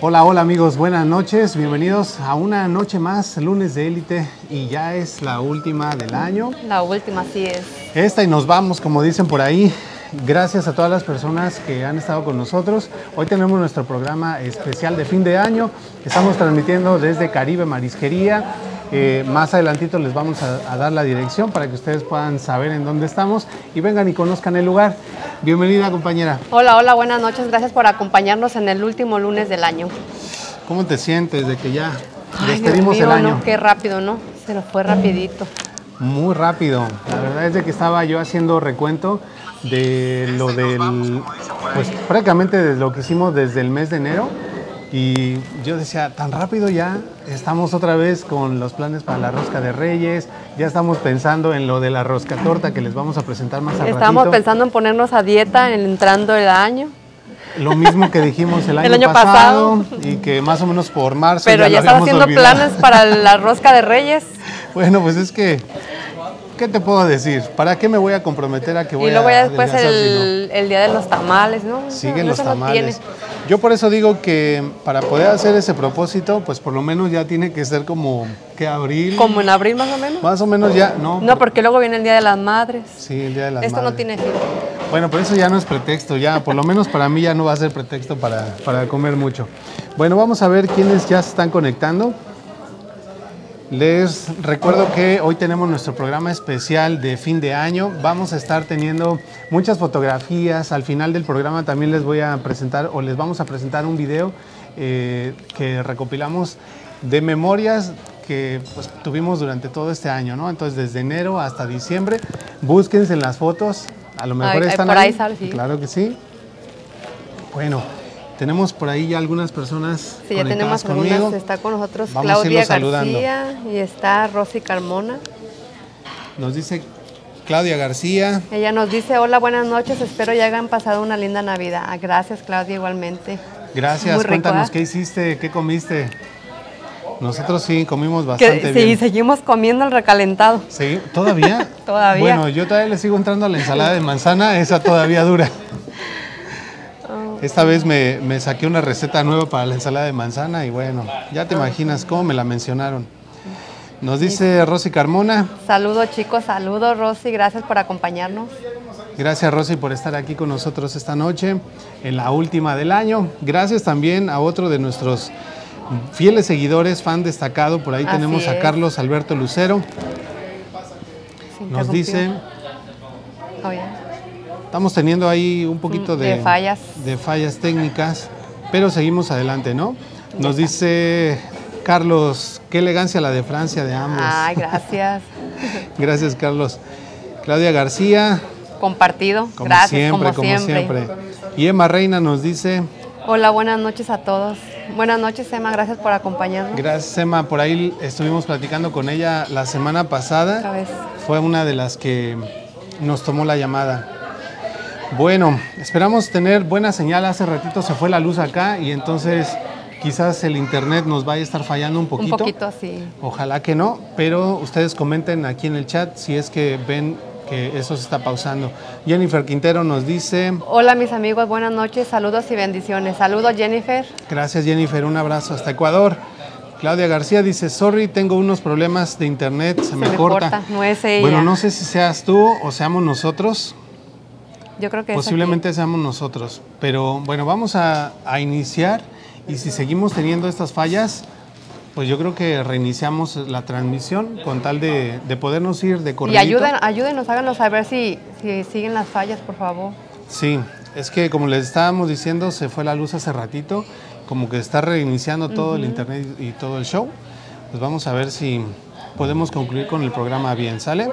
Hola, hola amigos, buenas noches, bienvenidos a una noche más, lunes de élite y ya es la última del año. La última, sí es. Esta y nos vamos, como dicen por ahí. Gracias a todas las personas que han estado con nosotros. Hoy tenemos nuestro programa especial de fin de año. Estamos transmitiendo desde Caribe Marisquería. Eh, más adelantito les vamos a, a dar la dirección para que ustedes puedan saber en dónde estamos y vengan y conozcan el lugar. Bienvenida compañera. Hola, hola, buenas noches. Gracias por acompañarnos en el último lunes del año. ¿Cómo te sientes de que ya Ay, despedimos mío, el año? ¿no? Qué rápido, ¿no? Se nos fue rapidito. Muy rápido. La verdad es de que estaba yo haciendo recuento de lo del, pues prácticamente de lo que hicimos desde el mes de enero. Y yo decía, tan rápido ya, estamos otra vez con los planes para la rosca de Reyes, ya estamos pensando en lo de la rosca torta que les vamos a presentar más al Estábamos ratito. pensando en ponernos a dieta en entrando el año, Lo mismo que dijimos el año, El año pasado, pasado. y que más o menos por marzo pero ya, ya estaba haciendo olvidado. planes para la rosca de Reyes. Bueno, pues es que, ¿qué te puedo decir? ¿Para qué me voy a comprometer a que voy y luego a ya después el, el día de los tamales, ¿no? Siguen los no tamales. Yo por eso digo que para poder hacer ese propósito, pues por lo menos ya tiene que ser como que abril. Como en abril más o menos. Más o menos ya, no. No, porque luego viene el Día de las Madres. Sí, el día de las Esto no Madres. tiene fin. Bueno, pero eso ya no es pretexto, ya, por lo menos para mí ya no va a ser pretexto para, para comer mucho. Bueno, vamos a ver quiénes ya se están conectando. Les recuerdo que hoy tenemos nuestro programa especial de fin de año. Vamos a estar teniendo muchas fotografías. Al final del programa también les voy a presentar o les vamos a presentar un video eh, que recopilamos de memorias que pues, tuvimos durante todo este año, ¿no? Entonces desde enero hasta diciembre, búsquense en las fotos. A lo mejor Ay, ay, están por ahí. ahí sale, sí. Claro que sí. Bueno, tenemos por ahí ya algunas personas Sí, ya tenemos algunas. conmigo. Está con nosotros Vamos Claudia. García y está Rosy Carmona. Nos dice Claudia García. Ella nos dice, hola, buenas noches, espero ya hayan pasado una linda Navidad. Ah, gracias, Claudia, igualmente. Gracias, Muy rico, cuéntanos ¿eh? qué hiciste, qué comiste. Nosotros sí comimos Que- bastante sí, bien. seguimos comiendo el recalentado. Sí, ¿todavía? Todavía. Bueno, yo todavía le sigo entrando a la ensalada de manzana, esa todavía dura. Esta vez me, me saqué una receta nueva para la ensalada de manzana y bueno, ya te imaginas cómo me la mencionaron. Nos dice Rosy Carmona, Saludos, chicos, saludos, Rosy, gracias por acompañarnos. Gracias Rosy por estar aquí con nosotros esta noche, en la última del año. Gracias también a otro de nuestros fieles seguidores, fan destacado. Por ahí Así tenemos a. Carlos Alberto Lucero. Nos dice, estamos teniendo ahí un poquito Mm, de, de fallas. de fallas técnicas, pero seguimos adelante, ¿no? Nos dice Carlos, qué elegancia la de Francia de ambos. Ay, gracias. Gracias Carlos. Claudia García, Compartido, como gracias, siempre, como, como siempre. siempre. Y Emma Reina nos dice, Hola, buenas noches a todos. Buenas noches, Emma, gracias por acompañarnos. Gracias, Emma. Por ahí estuvimos platicando con ella la semana pasada. vez. Fue una de las que nos tomó la llamada. Bueno, esperamos tener buena señal. Hace ratito se fue la luz acá y entonces quizás el internet nos vaya a estar fallando un poquito. Un poquito, sí. Ojalá que no, pero ustedes comenten aquí en el chat si es que ven que eso se está pausando. Jennifer Quintero nos dice, Hola, mis amigos, buenas noches, saludos y bendiciones. Saludos, Jennifer. Gracias Jennifer, un abrazo hasta Ecuador. Claudia García dice, sorry, tengo unos problemas de internet, se, me, me corta. corta, no es ella. Bueno, no sé si seas tú o seamos nosotros, Yo creo que posiblemente seamos nosotros, pero bueno, vamos a, a iniciar y si seguimos teniendo estas fallas, pues yo creo que reiniciamos la transmisión con tal de, de podernos ir de corrido. Y ayuden, ayúdenos, háganos saber si, si siguen las fallas, por favor. Sí, es que como les estábamos diciendo, se fue la luz hace ratito, como que está reiniciando todo el internet y todo el show. Pues vamos a ver si podemos concluir con el programa bien, ¿sale?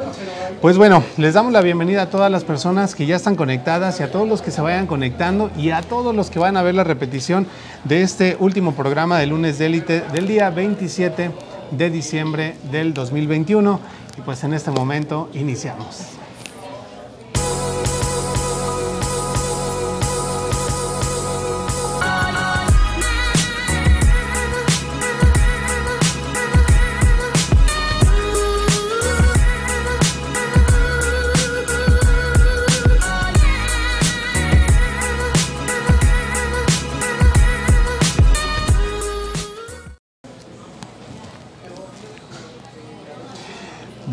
Pues bueno, les damos la bienvenida a todas las personas que ya están conectadas y a todos los que se vayan conectando y a todos los que van a ver la repetición de este último programa de lunes de élite del día 27 de diciembre del 2021. Y pues en este momento iniciamos.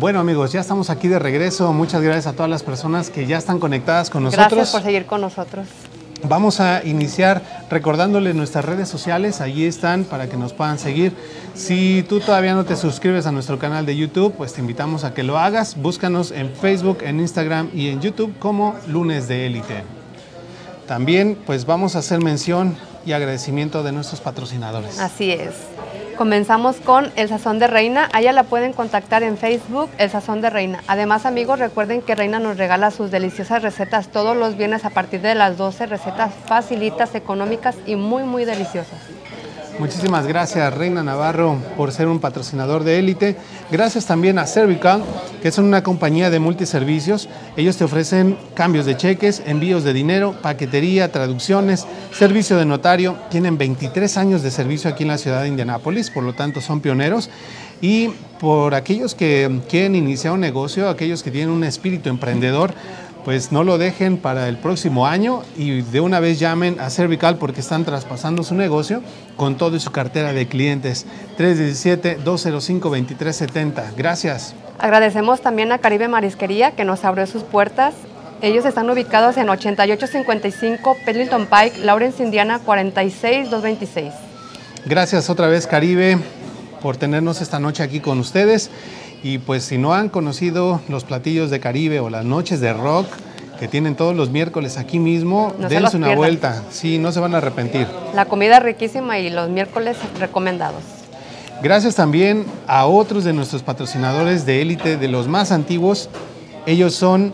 Bueno amigos, ya estamos aquí de regreso. Muchas gracias a todas las personas que ya están conectadas con nosotros. Gracias por seguir con nosotros. Vamos a iniciar recordándoles nuestras redes sociales, allí están para que nos puedan seguir. Si tú todavía no te suscribes a nuestro canal de YouTube, pues te invitamos a que lo hagas. Búscanos en Facebook, en Instagram y en YouTube como Lunes de Élite. También pues vamos a hacer mención y agradecimiento de nuestros patrocinadores. Así es. Comenzamos con El Sazón de Reina. A ella la pueden contactar en Facebook, El Sazón de Reina. Además, amigos, recuerden que Reina nos regala sus deliciosas recetas todos los viernes a partir de las 12. Recetas facilitas, económicas y muy, muy deliciosas. Muchísimas gracias Reina Navarro por ser un patrocinador de élite. Gracias también a Cervical, que son una compañía de multiservicios. Ellos te ofrecen cambios de cheques, envíos de dinero, paquetería, traducciones, servicio de notario. Tienen 23 años de servicio aquí en la ciudad de Indianápolis, por lo tanto son pioneros. Y por aquellos que quieren iniciar un negocio, aquellos que tienen un espíritu emprendedor, pues no lo dejen para el próximo año y de una vez llamen a Cervical porque están traspasando su negocio con toda su cartera de clientes. 317-205-2370. Gracias. Agradecemos también a Caribe Marisquería que nos abrió sus puertas. Ellos están ubicados en 8855 Pendleton Pike, Lawrence, Indiana 46226. Gracias otra vez Caribe por tenernos esta noche aquí con ustedes. Y pues si no han conocido los platillos de Caribe o las noches de rock que tienen todos los miércoles aquí mismo, No se dense una pierdan. vuelta. Sí, no se van a arrepentir. La comida riquísima y los miércoles recomendados. Gracias también a otros de nuestros patrocinadores de élite, de los más antiguos. Ellos son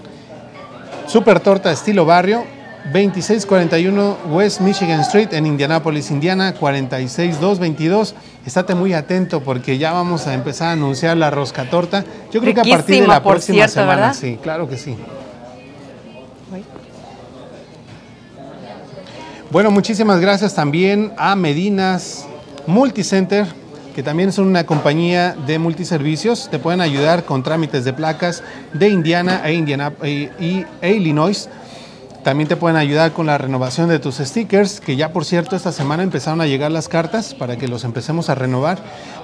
Super Torta Estilo Barrio, 2641 West Michigan Street en Indianapolis, Indiana, 46222. Estate muy atento porque ya vamos a empezar a anunciar la rosca torta. Yo creo que a partir de la próxima cierto, semana, ¿verdad? sí, claro que sí. Bueno, muchísimas gracias también a Medinas Multicenter, que también son una compañía de multiservicios. Te pueden ayudar con trámites de placas de Indiana e, Indiana, e- e Illinois. También te pueden ayudar con la renovación de tus stickers, que ya por cierto esta semana empezaron a llegar las cartas para que los empecemos a renovar.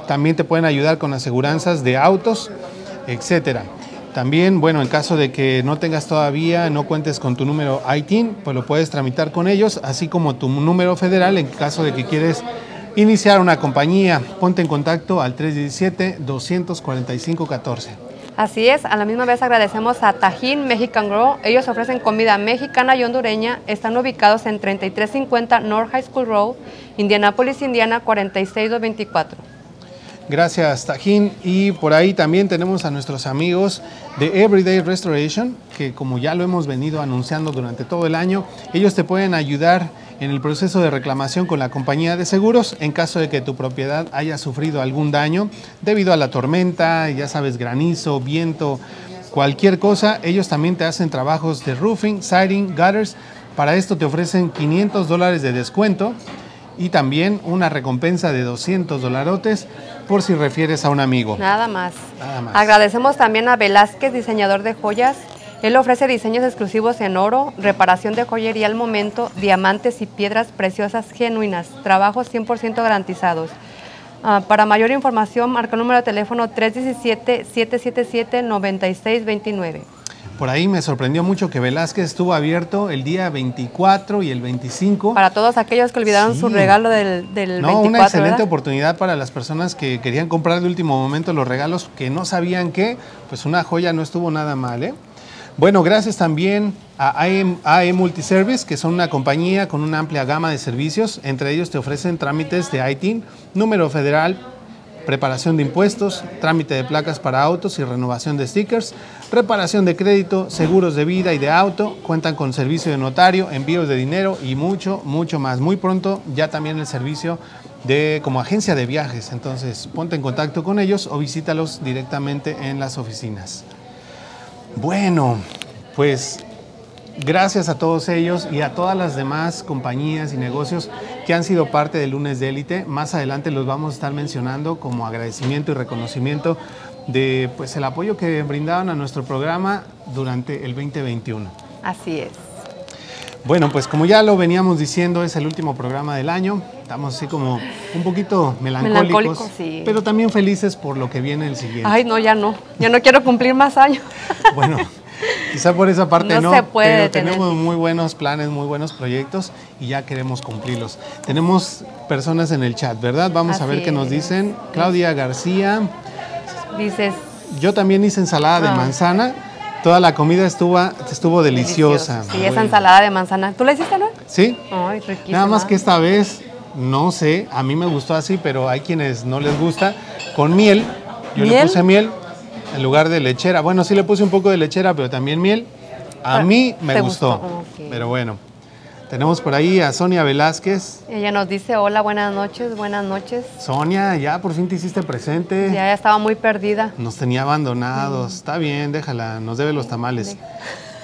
También te pueden ayudar con aseguranzas de autos, etcétera. También, bueno, en caso de que no tengas todavía, no cuentes con tu número ITIN, pues lo puedes tramitar con ellos, así como tu número federal en caso de que quieres iniciar una compañía. Ponte en contacto al 317-245-14. Así es, a la misma vez agradecemos a Tajín Mexican Grow. Ellos ofrecen comida mexicana y hondureña. Están ubicados en 3350 North High School Road, Indianapolis, Indiana 46224. Gracias, Tajín. Y por ahí también tenemos a nuestros amigos de Everyday Restoration, que como ya lo hemos venido anunciando durante todo el año, ellos te pueden ayudar en el proceso de reclamación con la compañía de seguros en caso de que tu propiedad haya sufrido algún daño debido a la tormenta, ya sabes, granizo, viento, cualquier cosa. Ellos también te hacen trabajos de roofing, siding, gutters. Para esto te ofrecen 500 dólares de descuento y también una recompensa de 200 dolarotes por si refieres a un amigo. Nada más. Nada más. Agradecemos también a Velázquez, diseñador de joyas. Él ofrece diseños exclusivos en oro, reparación de joyería al momento, diamantes y piedras preciosas genuinas, trabajos 100% garantizados. Ah, para mayor información, marca el número de teléfono 317-777-9629. Por ahí me sorprendió mucho que Velázquez estuvo abierto el día 24 y el 25. Para todos aquellos que olvidaron su regalo del, del No, 24, una excelente ¿verdad? oportunidad para las personas que querían comprar de último momento los regalos que no sabían qué, pues una joya no estuvo nada mal, ¿eh? Bueno, gracias también a AE, Multiservice, que son una compañía con una amplia gama de servicios. Entre ellos te ofrecen trámites de ITIN, número federal, preparación de impuestos, trámite de placas para autos y renovación de stickers, reparación de crédito, seguros de vida y de auto, cuentan con servicio de notario, envíos de dinero y mucho, mucho más. Muy pronto ya también el servicio de como agencia de viajes, entonces ponte en contacto con ellos o visítalos directamente en las oficinas. Bueno, pues gracias a todos ellos y a todas las demás compañías y negocios que han sido parte del lunes de élite. Más adelante los vamos a estar mencionando como agradecimiento y reconocimiento de pues el apoyo que brindaron a nuestro programa durante el 2021. Así es. Bueno, pues como ya lo veníamos diciendo, es el último programa del año. Estamos así como un poquito melancólicos, Melancólicos, sí. pero también felices por lo que viene el siguiente. Ay, no, ya no. Ya no quiero cumplir más años. Bueno, quizá por esa parte No no, se puede pero tener. tenemos muy buenos planes, muy buenos proyectos y ya queremos cumplirlos. Tenemos personas en el chat, ¿verdad? Vamos a ver qué nos dicen. Claudia García, Dices, yo también hice ensalada de Ah. manzana. Toda la comida estuvo, estuvo deliciosa. Sí, esa ensalada de manzana. ¿Tú la hiciste, no? Sí, Ay, riquísima. Nada más que esta vez, no sé, a mí me gustó así, pero hay quienes no les gusta. Con miel, yo le puse miel en lugar de lechera. Bueno, sí le puse un poco de lechera, pero también miel. A Ah, mí me ¿te gustó. Pero bueno, tenemos por ahí a Sonia Velázquez. Ella nos dice, hola, buenas noches, buenas noches. Sonia, ya por fin te hiciste presente. Ya, ya estaba muy perdida. Nos tenía abandonados. Está bien, déjala, nos debe los tamales.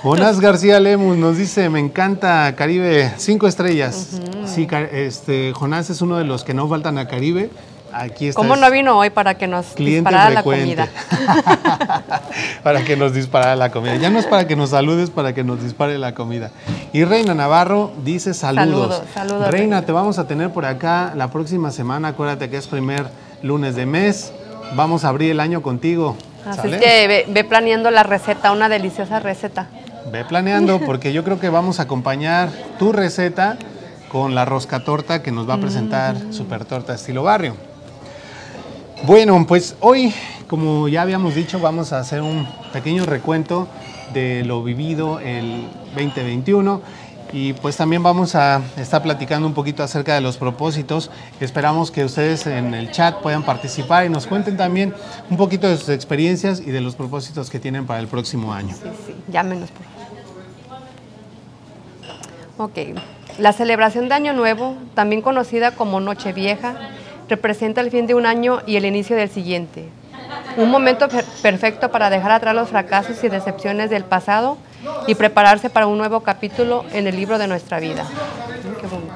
Jonás García Lemus nos dice, me encanta Caribe, cinco estrellas. Sí, este, Jonás es uno de los que no faltan a Caribe. Aquí está. ¿Cómo no vino hoy para que nos disparara la comida? para que nos disparara la comida. Ya no es para que nos saludes, para que nos dispare la comida. Y Reina Navarro dice saludos. Saludos, saludos, Reina, te vamos a tener por acá la próxima semana. Acuérdate que es primer lunes de mes. Vamos a abrir el año contigo. Así que ve, ve planeando la receta, una deliciosa receta. Ve planeando porque yo creo que vamos a acompañar tu receta con la rosca torta que nos va a presentar Super Torta Estilo Barrio. Bueno, pues hoy, como ya habíamos dicho, vamos a hacer un pequeño recuento de lo vivido el 2021 y pues también vamos a estar platicando un poquito acerca de los propósitos. Esperamos que ustedes en el chat puedan participar y nos cuenten también un poquito de sus experiencias y de los propósitos que tienen para el próximo año. Sí, sí, llámenos por favor. Ok, la celebración de Año Nuevo, también conocida como Nochevieja, representa el fin de un año y el inicio del siguiente. Un momento per- perfecto para dejar atrás los fracasos y decepciones del pasado y prepararse para un nuevo capítulo en el libro de nuestra vida. Qué bonito.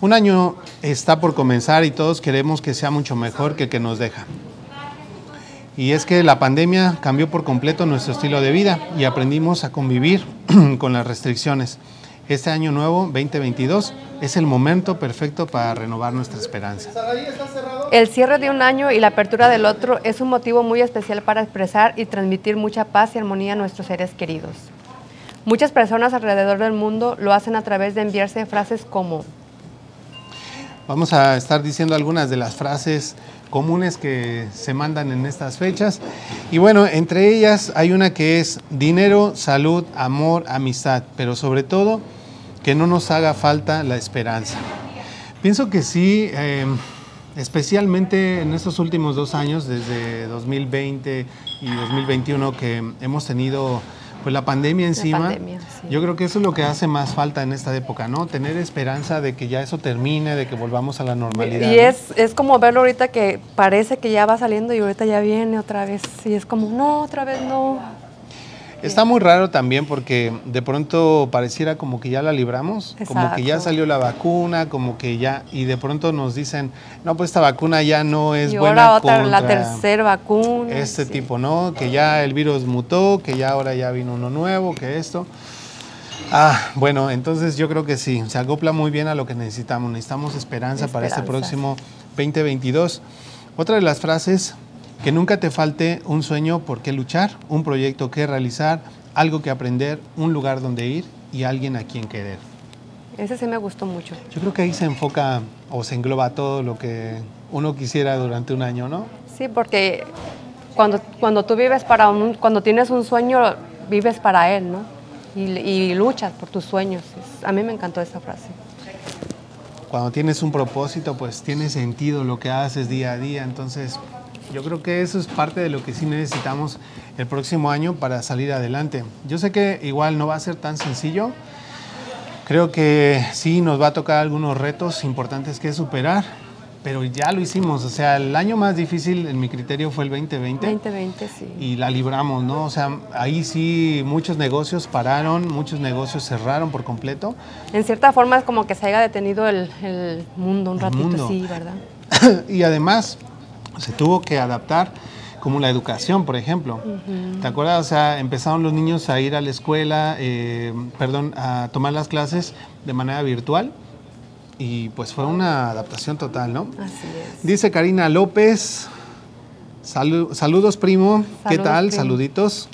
Un año está por comenzar y todos queremos que sea mucho mejor que el que nos deja. Y es que la pandemia cambió por completo nuestro estilo de vida y aprendimos a convivir con las restricciones. Este año nuevo, 2022, es el momento perfecto para renovar nuestra esperanza. El cierre de un año y la apertura del otro es un motivo muy especial para expresar y transmitir mucha paz y armonía a nuestros seres queridos. Muchas personas alrededor del mundo lo hacen a través de enviarse frases como Vamos a estar diciendo algunas de las frases comunes que se mandan en estas fechas. Y bueno, entre ellas hay una que es dinero, salud, amor, amistad, pero sobre todo que no nos haga falta la esperanza. Pienso que sí, eh, especialmente en estos últimos dos años, desde 2020 y 2021, que hemos tenido pues la pandemia encima, pandemia, sí. yo creo que eso es lo que hace más falta en esta época, ¿no? Tener esperanza de que ya eso termine, de que volvamos a la normalidad. Y es, es como verlo ahorita que parece que ya va saliendo y ahorita ya viene otra vez. Y es como, no, otra vez no. Está muy raro también porque de pronto pareciera como que ya la libramos, como que ya salió la vacuna, como que ya, y de pronto nos dicen, no, pues esta vacuna ya no es y buena ahora otra, la contra tercera vacuna. este sí. tipo, ¿no? Que ya el virus mutó, que ya ahora ya vino uno nuevo, que esto. Ah, bueno, entonces yo creo que sí, se acopla muy bien a lo que necesitamos. Necesitamos esperanza, para este próximo 2022. Otra de las frases, que nunca te falte un sueño por qué luchar, un proyecto que realizar, algo que aprender, un lugar donde ir y alguien a quien querer. Ese sí me gustó mucho. Yo creo que ahí se enfoca o se engloba todo lo que uno quisiera durante un año, ¿no? Sí, porque cuando, cuando tú vives para un, cuando tienes un sueño, vives para él, ¿no? Y, y luchas por tus sueños. A mí me encantó esa frase. cuando tienes un propósito, pues tiene sentido lo que haces día a día. Entonces, yo creo que eso es parte de lo que sí necesitamos el próximo año para salir adelante. Yo sé que igual no va a ser tan sencillo. Creo que sí nos va a tocar algunos retos importantes que superar, pero ya lo hicimos. O sea, el año más difícil en mi criterio fue el 2020 2020, sí. y la libramos, ¿no? O sea, ahí sí muchos negocios pararon, muchos negocios cerraron por completo. En cierta forma es como que se haya detenido el, el mundo un El ratito, mundo. sí, ¿verdad? y además se tuvo que adaptar como la educación, por ejemplo. ¿Te acuerdas? O sea, empezaron los niños a ir a la escuela, eh, perdón, a tomar las clases de manera virtual y pues fue una adaptación total, ¿no? Así es. Dice Karina López, salu- saludos primo, ¿qué tal? primo. Saluditos.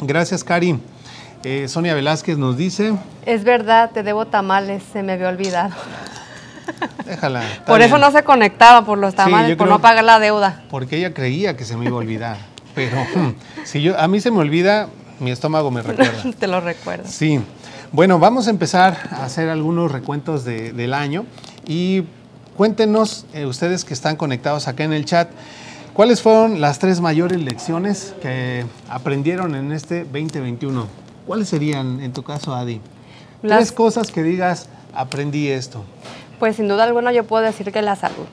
Gracias, Cari. Eh, Sonia Velázquez nos dice, Es verdad, te debo tamales, se me había olvidado. déjala. Por eso no se conectaba por los tamales, por no pagar la deuda. Porque ella creía que se me iba a olvidar. Pero si yo, a mí se me olvida, mi estómago me recuerda. te lo recuerdo. Sí. Bueno, vamos a empezar a hacer algunos recuentos de- del año y cuéntenos, eh, ustedes que están conectados acá en el chat, ¿cuáles fueron las tres mayores lecciones que aprendieron en este 2021? ¿Cuáles serían, en tu caso, Adi? Las- Tres cosas que digas, aprendí esto. Pues sin duda alguna yo puedo decir que la salud.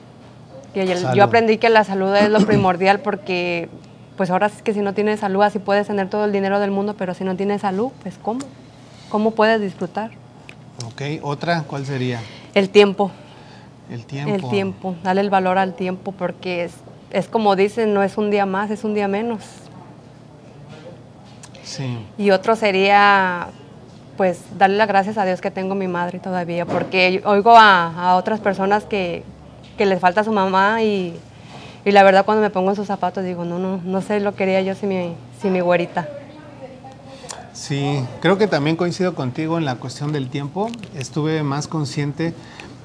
Y el- Salud. yo aprendí que la salud es lo primordial porque pues ahora sí que si no tienes salud así puedes tener todo el dinero del mundo, pero si no tienes salud, pues ¿cómo? ¿Cómo puedes disfrutar? Ok, otra, ¿cuál sería? El tiempo, El tiempo. el tiempo, dale el valor al tiempo porque es, es como dicen, no es un día más, es un día menos. Sí. Y otro sería, pues, darle las gracias a Dios que tengo mi madre todavía, porque oigo a, a otras personas que, que les falta su mamá y, y la verdad cuando me pongo en sus zapatos digo, no, no, no sé lo que haría yo sin mi, sin mi güerita. Sí, creo que también coincido contigo en la cuestión del tiempo. Estuve más consciente,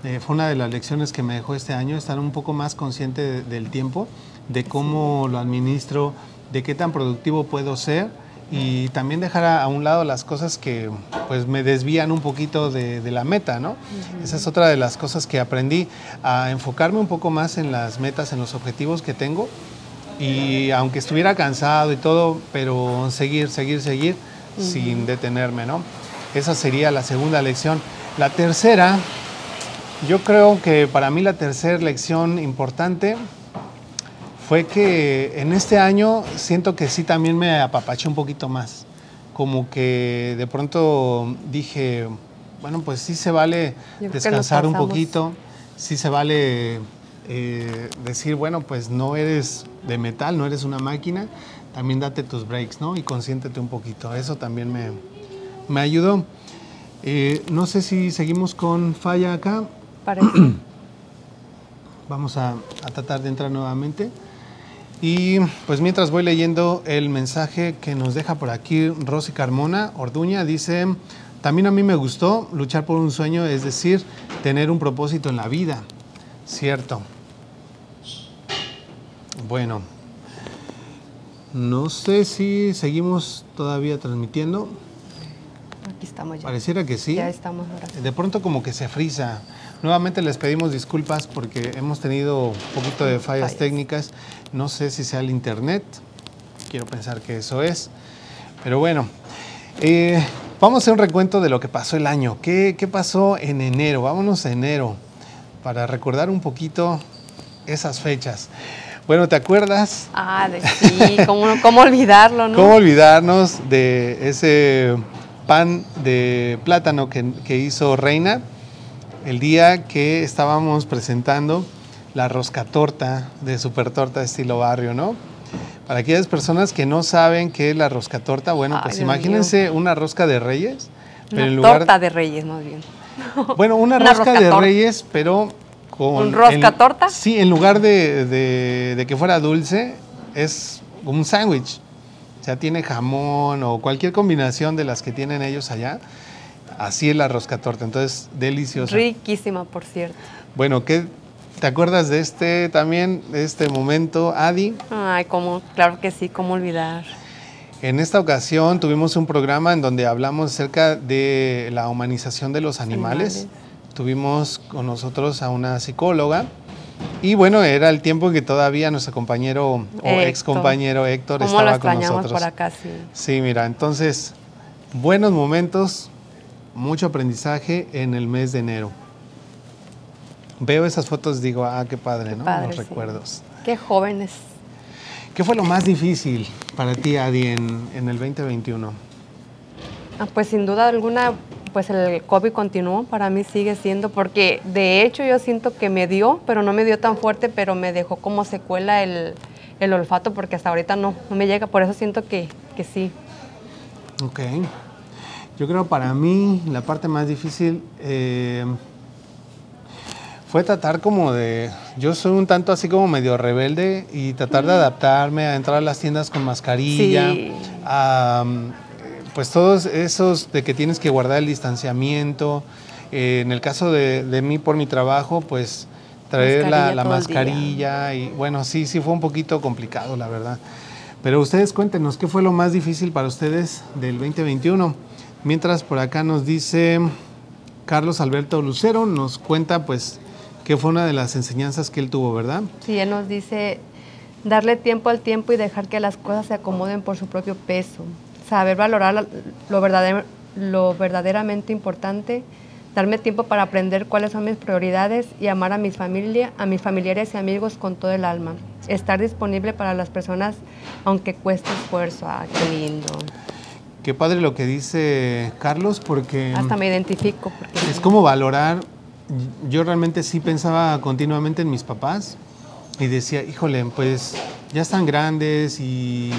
eh, fue una de las lecciones que me dejó este año, estar un poco más consciente de- del tiempo, de cómo lo administro, de qué tan productivo puedo ser y también dejar a, a un lado las cosas que pues me desvían un poquito de, de la meta, ¿no? Esa es otra de las cosas que aprendí, a enfocarme un poco más en las metas, en los objetivos que tengo y aunque estuviera cansado y todo, pero seguir, seguir, seguir sin detenerme, ¿no? Esa sería la segunda lección. La tercera, yo creo que para mí la tercera lección importante fue que en este año siento que sí también me apapaché un poquito más. Como que de pronto dije, bueno, pues sí se vale descansar un poquito, sí se vale eh, decir, bueno, pues no eres de metal, no eres una máquina, también date tus breaks, ¿no? Y consiéntete un poquito. Eso también me, me ayudó. Eh, no sé si seguimos con falla acá. Parece. Vamos a, a tratar de entrar nuevamente. Y pues mientras voy leyendo el mensaje que nos deja por aquí Rosy Carmona Orduña, dice, también a mí me gustó luchar por un sueño, es decir, tener un propósito en la vida. Cierto. Bueno, no sé si seguimos todavía transmitiendo. Aquí estamos ya. Pareciera que sí. Ya estamos ahora. De pronto como que se frisa. Nuevamente les pedimos disculpas porque hemos tenido un poquito de fallas Fallas. técnicas. No sé si sea el internet. Quiero pensar que eso es. Pero bueno, eh, vamos a hacer un recuento de lo que pasó el año. ¿Qué, qué pasó en enero? Vámonos a enero para recordar un poquito esas fechas. Bueno, ¿te acuerdas? Ah, de sí, ¿cómo, cómo olvidarlo, no? ¿Cómo olvidarnos de ese pan de plátano que, que hizo Reina el día que estábamos presentando la rosca torta de Super Torta estilo barrio, ¿no? Para aquellas personas que no saben qué es la rosca torta, bueno, Ay, pues Dios imagínense una rosca de reyes, pero Una en lugar torta de reyes, más bien. bueno, una, Una rosca, rosca de reyes, pero con... ¿Un rosca en- torta? Sí, en lugar de, de- de que fuera dulce, es un sándwich. O sea, tiene jamón o cualquier combinación de las que tienen ellos allá. Así es la rosca torta, entonces deliciosa. Riquísima, por cierto. Bueno, ¿qué, ¿te acuerdas de este también, de este momento, Adi? Ay, cómo, claro que sí, cómo olvidar. En esta ocasión tuvimos un programa en donde hablamos acerca de la humanización de los animales. Animales. Tuvimos con nosotros a una psicóloga y bueno, era el tiempo en que todavía nuestro compañero o Héctor. ex compañero Héctor Cómo lo estaba con nosotros. por acá, sí. Sí, mira, entonces, buenos momentos, mucho aprendizaje en el mes de enero. Veo esas fotos y digo, ah, qué padre, Qué ¿no? padre, Los sí. recuerdos. Qué jóvenes. ¿Qué fue lo más difícil para ti, Adi, en, en el 2021? Ah, pues sin duda alguna, pues el COVID continuó, para mí sigue siendo, porque de hecho yo siento que me dio, pero no me dio tan fuerte, pero me dejó como secuela el, el olfato porque hasta ahorita no, no me llega, por eso siento que, que sí. Ok. Yo creo para mí la parte más difícil eh, fue tratar como de... Yo soy un tanto así como medio rebelde y tratar de adaptarme a entrar a las tiendas con mascarilla, Sí. a, pues todos esos de que tienes que guardar el distanciamiento. Eh, en el caso de, de mí por mi trabajo, pues traer la, mascarilla y bueno, sí, sí fue un poquito complicado, la verdad. Pero ustedes cuéntenos, ¿qué fue lo más difícil para ustedes del 2021? Mientras por acá nos dice Carlos Alberto Lucero, nos cuenta pues que fue una de las enseñanzas que él tuvo, ¿verdad? Sí, él nos dice darle tiempo al tiempo y dejar que las cosas se acomoden por su propio peso. Saber valorar lo, verdader- lo verdaderamente importante, darme tiempo para aprender cuáles son mis prioridades y amar a mi familia, a mis familiares y amigos con todo el alma. Estar disponible para las personas aunque cueste esfuerzo. Ah, qué lindo. Qué padre lo que dice Carlos porque Hasta me identifico. porque es como valorar, yo realmente sí pensaba continuamente en mis papás y decía, híjole, pues ya están grandes y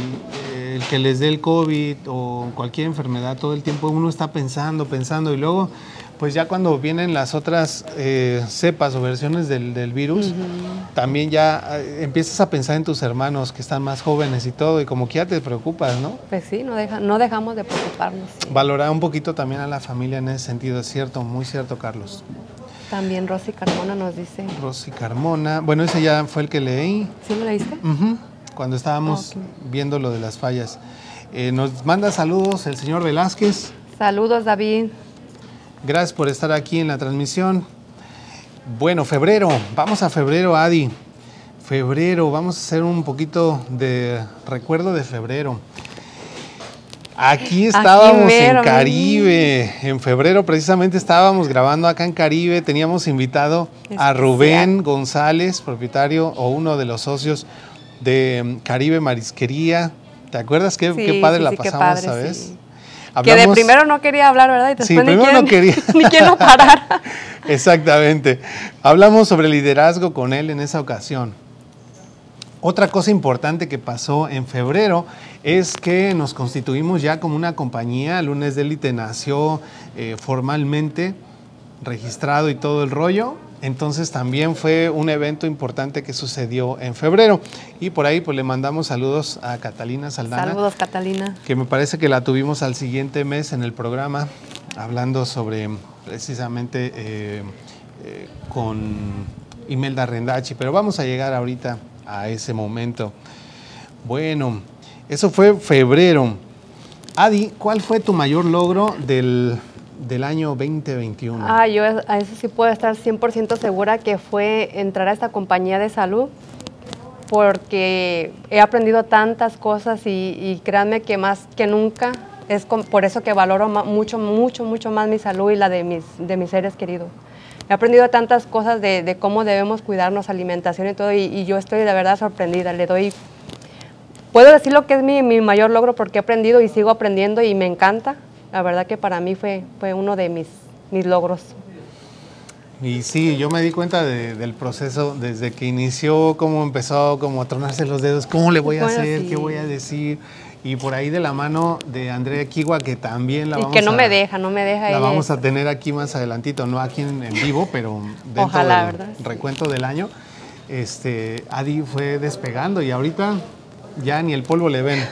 eh, el que les dé el COVID o cualquier enfermedad, todo el tiempo uno está pensando, pensando y luego, pues ya cuando vienen las otras eh, cepas o versiones del, del virus, también ya eh, empiezas a pensar en tus hermanos que están más jóvenes y todo y como que ya te preocupas, ¿no? Pues sí, no, deja, no dejamos de preocuparnos. sí. Valorar un poquito también a la familia en ese sentido, es cierto, muy cierto, Carlos. También Rosy Carmona nos dice. Rosy Carmona, bueno, ese ya fue el que leí ¿Sí me ujú, cuando estábamos viendo lo de las fallas. Eh, nos manda saludos el señor Velázquez, Saludos, David. Gracias por estar aquí en la transmisión. Bueno, febrero, vamos a febrero, Adi. Febrero, vamos a hacer un poquito de recuerdo de febrero. Aquí estábamos en Caribe, en febrero precisamente estábamos grabando acá en Caribe, teníamos invitado a. Rubén González, propietario o uno de los socios de Caribe Marisquería. ¿Te acuerdas qué, Sí, qué padre sí, la sí, qué pasamos, padre, sabes? Sí. Que de primero no quería hablar, ¿verdad? Y Sí, después ni primero quién, no quería. ni quién parar. Exactamente. Hablamos sobre liderazgo con él en esa ocasión. Otra cosa importante que pasó en febrero es que nos constituimos ya como una compañía. Lunes de Élite nació eh, formalmente, registrado y todo el rollo. Entonces también fue un evento importante que sucedió en febrero. Y por ahí pues le mandamos saludos a Catalina Saldana Saludos, Catalina. que me parece que la tuvimos al siguiente mes en el programa, hablando sobre precisamente eh, eh, con Imelda Rendachi, pero vamos a llegar ahorita a ese momento. Bueno, eso fue febrero. Adi, ¿cuál fue tu mayor logro del, del año 2021? Ah, yo a eso sí puedo estar 100% segura que fue entrar a esta compañía de salud porque he aprendido tantas cosas y, y créanme que más que nunca es con- por eso que valoro mucho, mucho, mucho más mi salud y la de mis, de mis seres queridos. He aprendido tantas cosas de, de cómo debemos cuidarnos, alimentación y todo, y, y yo estoy de verdad sorprendida. Le doy, puedo decir lo que es mi, mi mayor logro porque he aprendido y sigo aprendiendo y me encanta. La verdad que para mí fue, fue uno de mis, mis logros. Y sí, yo me di cuenta de- del proceso desde que inició, cómo empezó, como a tronarse los dedos, cómo le voy a Bueno, hacer, sí. qué voy a decir. Y por ahí de la mano de Andrea Kiwa, que también la y vamos que no a, me deja, no me deja La ella. vamos a tener aquí más adelantito, no aquí en, en vivo, pero dentro Ojalá, del recuento del año. Este, Adi fue despegando y ahorita ya ni el polvo le ven.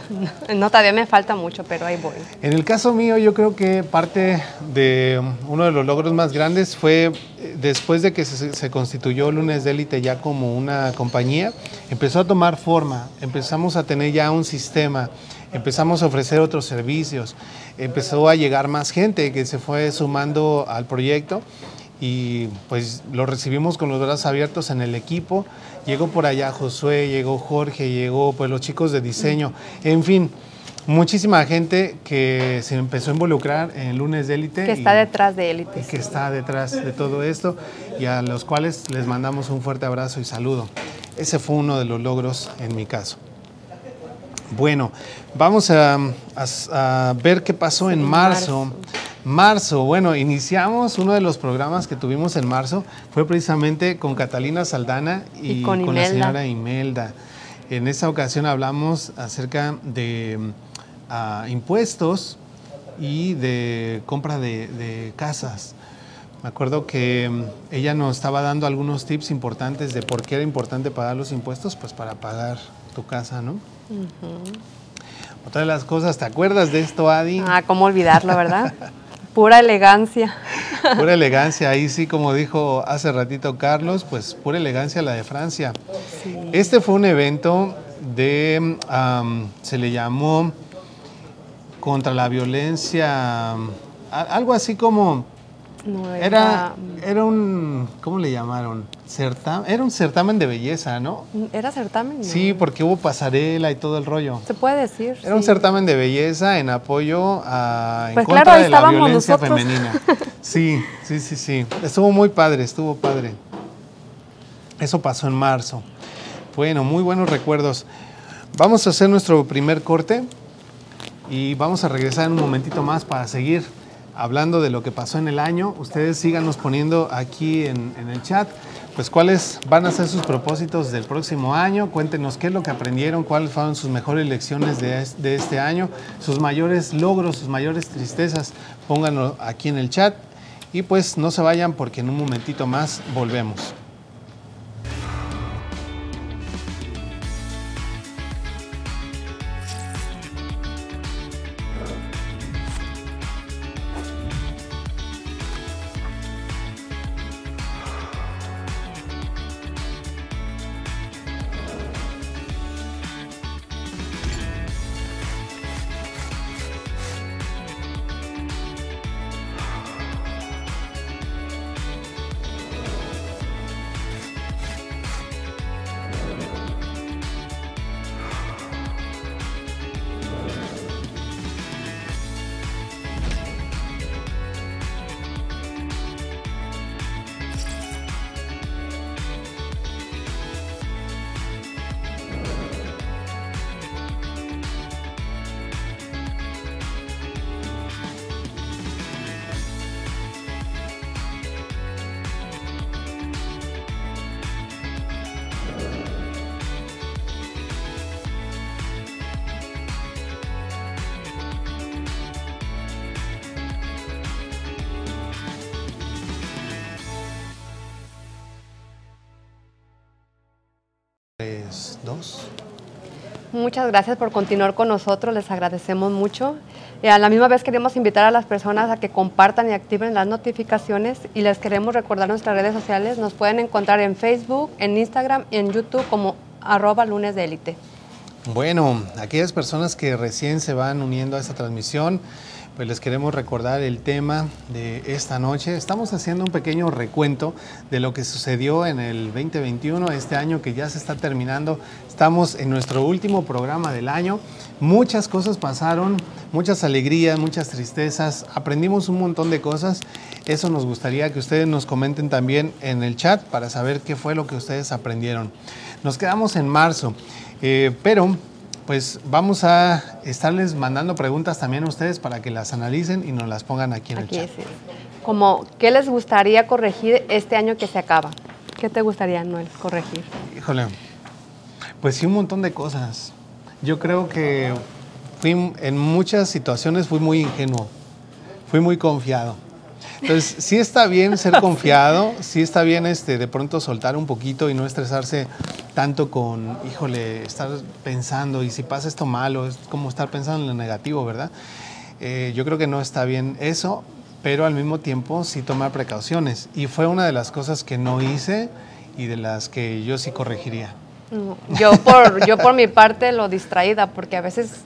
No, todavía me falta mucho, pero ahí voy. En el caso mío, yo creo que parte de uno de los logros más grandes fue eh, después de que se, se constituyó Lunes de Élite ya como una compañía, empezó a tomar forma, empezamos a tener ya un sistema, empezamos a ofrecer otros servicios, empezó a llegar más gente que se fue sumando al proyecto y pues lo recibimos con los brazos abiertos en el equipo. Llegó por allá Josué, llegó Jorge, llegó pues los chicos de diseño, en fin, muchísima gente que se empezó a involucrar en Lunes de Élite. Que y- está detrás de y élites. que está detrás de todo esto y a los cuales les mandamos un fuerte abrazo y saludo. Ese fue uno de los logros en mi caso. Bueno, vamos a, a- a ver qué pasó en marzo. marzo. Bueno, iniciamos uno de los programas que tuvimos en marzo, fue precisamente con Catalina Saldana y, Y con con la señora Imelda. En esta ocasión hablamos acerca de ah, impuestos y de compra de, de casas. Me acuerdo que mm, ella nos estaba dando algunos tips importantes de por qué era importante pagar los impuestos, pues para pagar tu casa, ¿no? Otra de las cosas, ¿te acuerdas de esto, Adi? Ah, cómo olvidarlo, ¿verdad? Pura elegancia. Pura elegancia, ahí sí, como dijo hace ratito Carlos, pues pura elegancia la de Francia. Este fue un evento de, am, se le llamó contra la violencia, algo así como, No, era, era un, ¿cómo le llamaron? Era un certamen de belleza, ¿no? ¿Era certamen? No. Sí, porque hubo pasarela y todo el rollo. Se puede decir. Era un certamen de belleza en apoyo a en Pues contra ahí de la violencia nosotros. femenina. Sí, sí, sí, sí. Estuvo muy padre, estuvo padre. Eso pasó en marzo. Bueno, muy buenos recuerdos. Vamos a hacer nuestro primer corte y vamos a regresar en un momentito más para seguir hablando de lo que pasó en el año. Ustedes síganos poniendo aquí en, en el chat, pues cuáles van a ser sus propósitos del próximo año. Cuéntenos qué es lo que aprendieron, cuáles fueron sus mejores lecciones de, de este año, sus mayores logros, sus mayores tristezas. Pónganlo aquí en el chat y pues no se vayan porque en un momentito más volvemos. Muchas gracias por continuar con nosotros, les agradecemos mucho. Y a la misma vez queremos invitar a las personas a que compartan y activen las notificaciones y les queremos recordar nuestras redes sociales. Nos pueden encontrar en Facebook, en Instagram y en YouTube como arroba lunes de élite. Bueno, aquellas personas que recién se van uniendo a esta transmisión, pues les queremos recordar el tema de esta noche. Estamos haciendo un pequeño recuento de lo que sucedió en el 2021, este año que ya se está terminando. Estamos en nuestro último programa del año. Muchas cosas pasaron, muchas alegrías, muchas tristezas. Aprendimos un montón de cosas. Eso nos gustaría que ustedes nos comenten también en el chat para saber qué fue lo que ustedes aprendieron. Nos quedamos en marzo. Eh, pero pues vamos a estarles mandando preguntas también a ustedes para que las analicen y nos las pongan aquí en Aquí el chat. Como, ¿qué les gustaría corregir este año que se acaba? ¿Qué te gustaría, Noel, corregir? Híjole, pues sí un montón de cosas. Yo creo que fui, en muchas situaciones fui muy ingenuo, fui muy confiado. Entonces, sí está bien ser confiado, sí está bien este, de pronto soltar un poquito y no estresarse tanto con, híjole, estar pensando y si pasa esto malo, es como estar pensando en lo negativo, ¿verdad? Eh, yo creo que no está bien eso, pero al mismo tiempo sí tomar precauciones. Y fue una de las cosas que no hice y de las que yo sí corregiría. No, Yo por, yo por mi parte lo distraída, porque a veces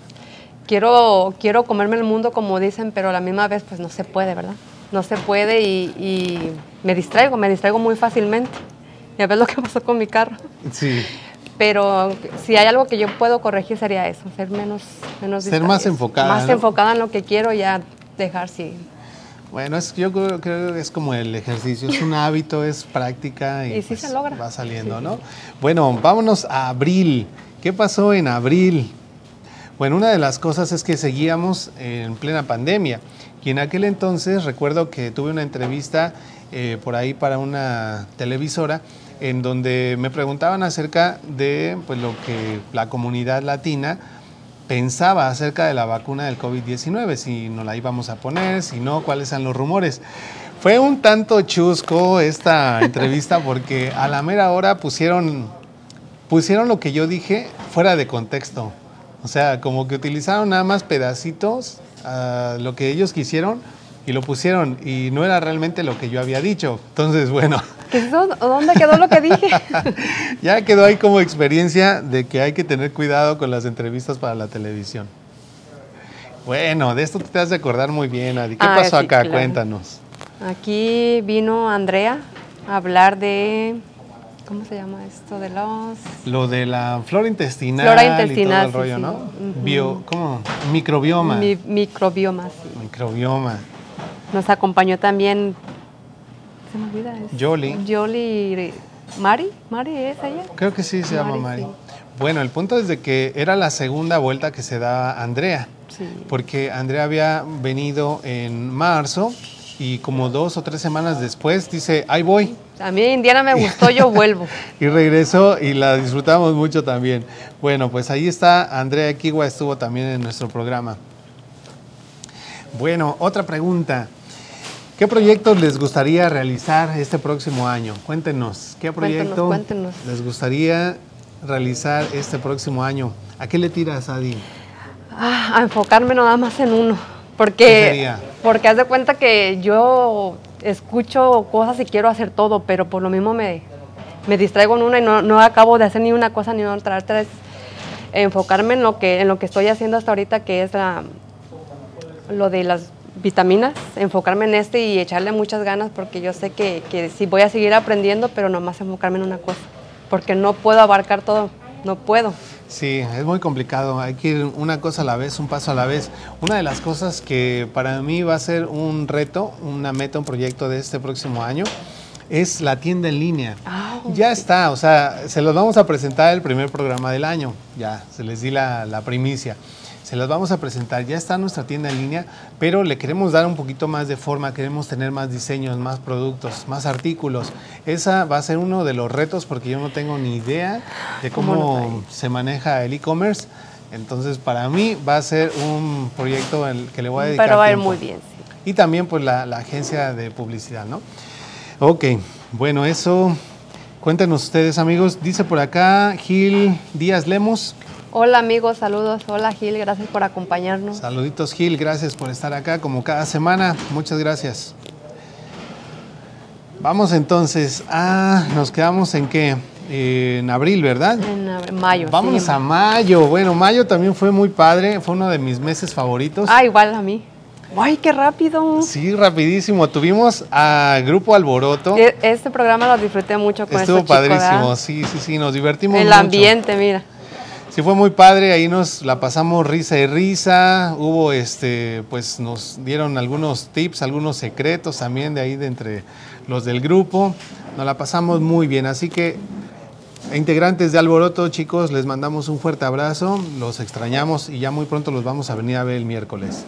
quiero, quiero comerme el mundo como dicen, pero a la misma vez pues no se puede, ¿verdad? No se puede y, y me distraigo, me distraigo muy fácilmente. Ya ves lo que pasó con mi carro. Sí. Pero si hay algo que yo puedo corregir sería eso, ser menos, menos Ser más enfocada, Más ¿no? enfocada en lo que quiero, ya dejar sí. Bueno, es, yo creo, creo que es como el ejercicio, es un hábito, es práctica y, Y sí se logra. va saliendo, Sí, ¿no? Bueno, vámonos a abril. ¿Qué pasó en abril? Bueno, una de las cosas es que seguíamos en plena pandemia y en aquel entonces recuerdo que tuve una entrevista eh, por ahí para una televisora en donde me preguntaban acerca de pues, lo que la comunidad latina pensaba acerca de la vacuna del COVID-19, si nos la íbamos a poner, si no, cuáles eran los rumores. Fue un tanto chusco esta entrevista porque a la mera hora pusieron, pusieron lo que yo dije fuera de contexto. O sea, como que utilizaron nada más pedacitos, uh, lo que ellos quisieron, y lo pusieron y no era realmente lo que yo había dicho. Entonces, bueno. ¿Dónde quedó lo que dije? ya quedó ahí como experiencia de que hay que tener cuidado con las entrevistas para la televisión. Bueno, de esto te has de acordar muy bien, Adi. ¿Qué ah, pasó acá? Cuéntanos. Aquí vino Andrea a hablar de ¿Cómo se llama esto de los...? Lo de la flora intestinal, flora intestinal y todo el rollo, ¿no? Bio, ¿Cómo? Microbioma. microbioma, sí. Microbioma. Nos acompañó también, se me olvida. Jolie. Jolie Mari, Mari es ella. Creo que sí se llama Mari. Bueno, el punto es de que era la segunda vuelta que se da Andrea. Sí. Porque Andrea había venido en marzo y como dos o tres semanas después dice, ahí voy. A mí Indiana me gustó, yo vuelvo. y regresó y la disfrutamos mucho también. Bueno, pues ahí está, Andrea Kiwa estuvo también en nuestro programa. Bueno, otra pregunta. ¿Qué proyectos les gustaría realizar este próximo año? Cuéntenos, ¿qué proyecto les gustaría realizar este próximo año? ¿A qué le tiras, Adi? Ah, a enfocarme nada más en uno. Porque, porque haz de cuenta que yo escucho cosas y quiero hacer todo, pero por lo mismo me, me distraigo en una y no, no, acabo de hacer ni una cosa ni otra. Otra es enfocarme en lo que, en lo que estoy haciendo hasta ahorita, que es la, lo de las vitaminas, enfocarme en este y echarle muchas ganas porque yo sé que, que sí voy a seguir aprendiendo, pero nomás enfocarme en una cosa, porque no puedo abarcar todo, no puedo. Sí, es muy complicado, hay que ir una cosa a la vez, un paso a la vez. Una de las cosas que para mí va a ser un reto, una meta, un proyecto de este próximo año, es la tienda en línea. Ah, ya está, o sea, se los vamos a presentar el primer programa del año, ya, se les di la, la primicia se las vamos a presentar. Ya está nuestra tienda en línea, pero le queremos dar un poquito más de forma, queremos tener más diseños, más productos, más artículos. Esa va a ser uno de los retos porque yo no tengo ni idea de cómo se maneja el e-commerce. Entonces, para mí va a ser un proyecto el que le voy a dedicar Pero va a ir muy bien, sí. Y también pues la, la agencia de publicidad, ¿no? Ok, bueno, eso Cuéntenos ustedes, amigos. Dice por acá Gil Díaz Lemos. Hola amigos, saludos. Hola Gil, gracias por acompañarnos. Saluditos Gil, gracias por estar acá como cada semana. Muchas gracias. Vamos entonces a, nos quedamos en qué? En abril, ¿verdad? En mayo. Vamos a mayo. Bueno, mayo también fue muy padre, fue uno de mis meses favoritos. Ah, igual a mí. ¡Ay, qué rápido! Sí, rapidísimo. Tuvimos a Grupo Alboroto. E, este programa lo disfruté mucho con Estuvo padrísimo, sí, sí, sí, nos divertimos El ambiente, mira. Sí, fue muy padre, ahí nos la pasamos risa y risa, hubo este, pues nos dieron algunos tips, algunos secretos también de ahí de entre los del grupo, nos la pasamos muy bien, así que integrantes de Alboroto, chicos, les mandamos un fuerte abrazo, los extrañamos y ya muy pronto los vamos a venir a ver el miércoles.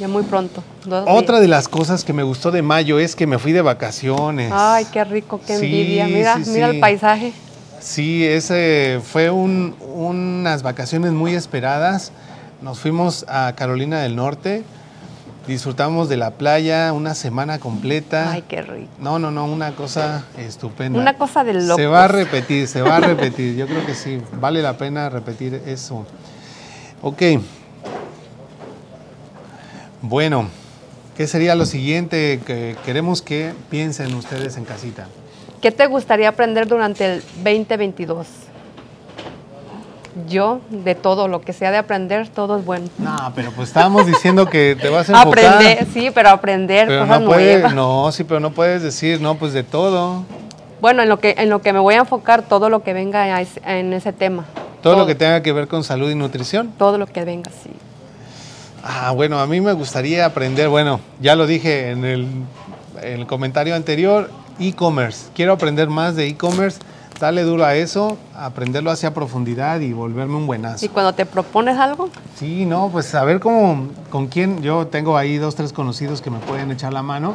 Ya muy pronto. Otra de las cosas que me gustó de mayo es que me fui de vacaciones. Ay, qué rico, qué envidia. mira, mira el paisaje. Sí, ese fue unas vacaciones muy esperadas. Nos fuimos a Carolina del Norte, disfrutamos de la playa una semana completa. Ay, qué rico. No, no, no, una cosa estupenda. Una cosa de loco. Se va a repetir, se va a repetir. Yo creo que sí, vale la pena repetir eso. Ok. Bueno, ¿qué sería lo siguiente que queremos que piensen ustedes en casita? ¿Qué te gustaría aprender durante el 2022? Yo, de todo, lo que sea de aprender, todo es bueno. No, pero pues estábamos diciendo que te vas a enfocar. Aprender, sí, pero aprender cosas no nuevas. No, sí, pero no puedes decir, no, pues de todo. Bueno, en lo que, en lo que me voy a enfocar, todo lo que venga en ese tema. ¿Todo, lo que tenga que ver con salud y nutrición? Todo lo que venga, sí. Ah, bueno, a mí me gustaría aprender, bueno, ya lo dije en el, en el comentario anterior, e-commerce. Quiero aprender más de e-commerce, dale duro a eso, aprenderlo hacia profundidad y volverme un buenazo. ¿Y cuando te propones algo? Sí, no, pues a ver cómo, con quién, yo tengo ahí dos, tres conocidos que me pueden echar la mano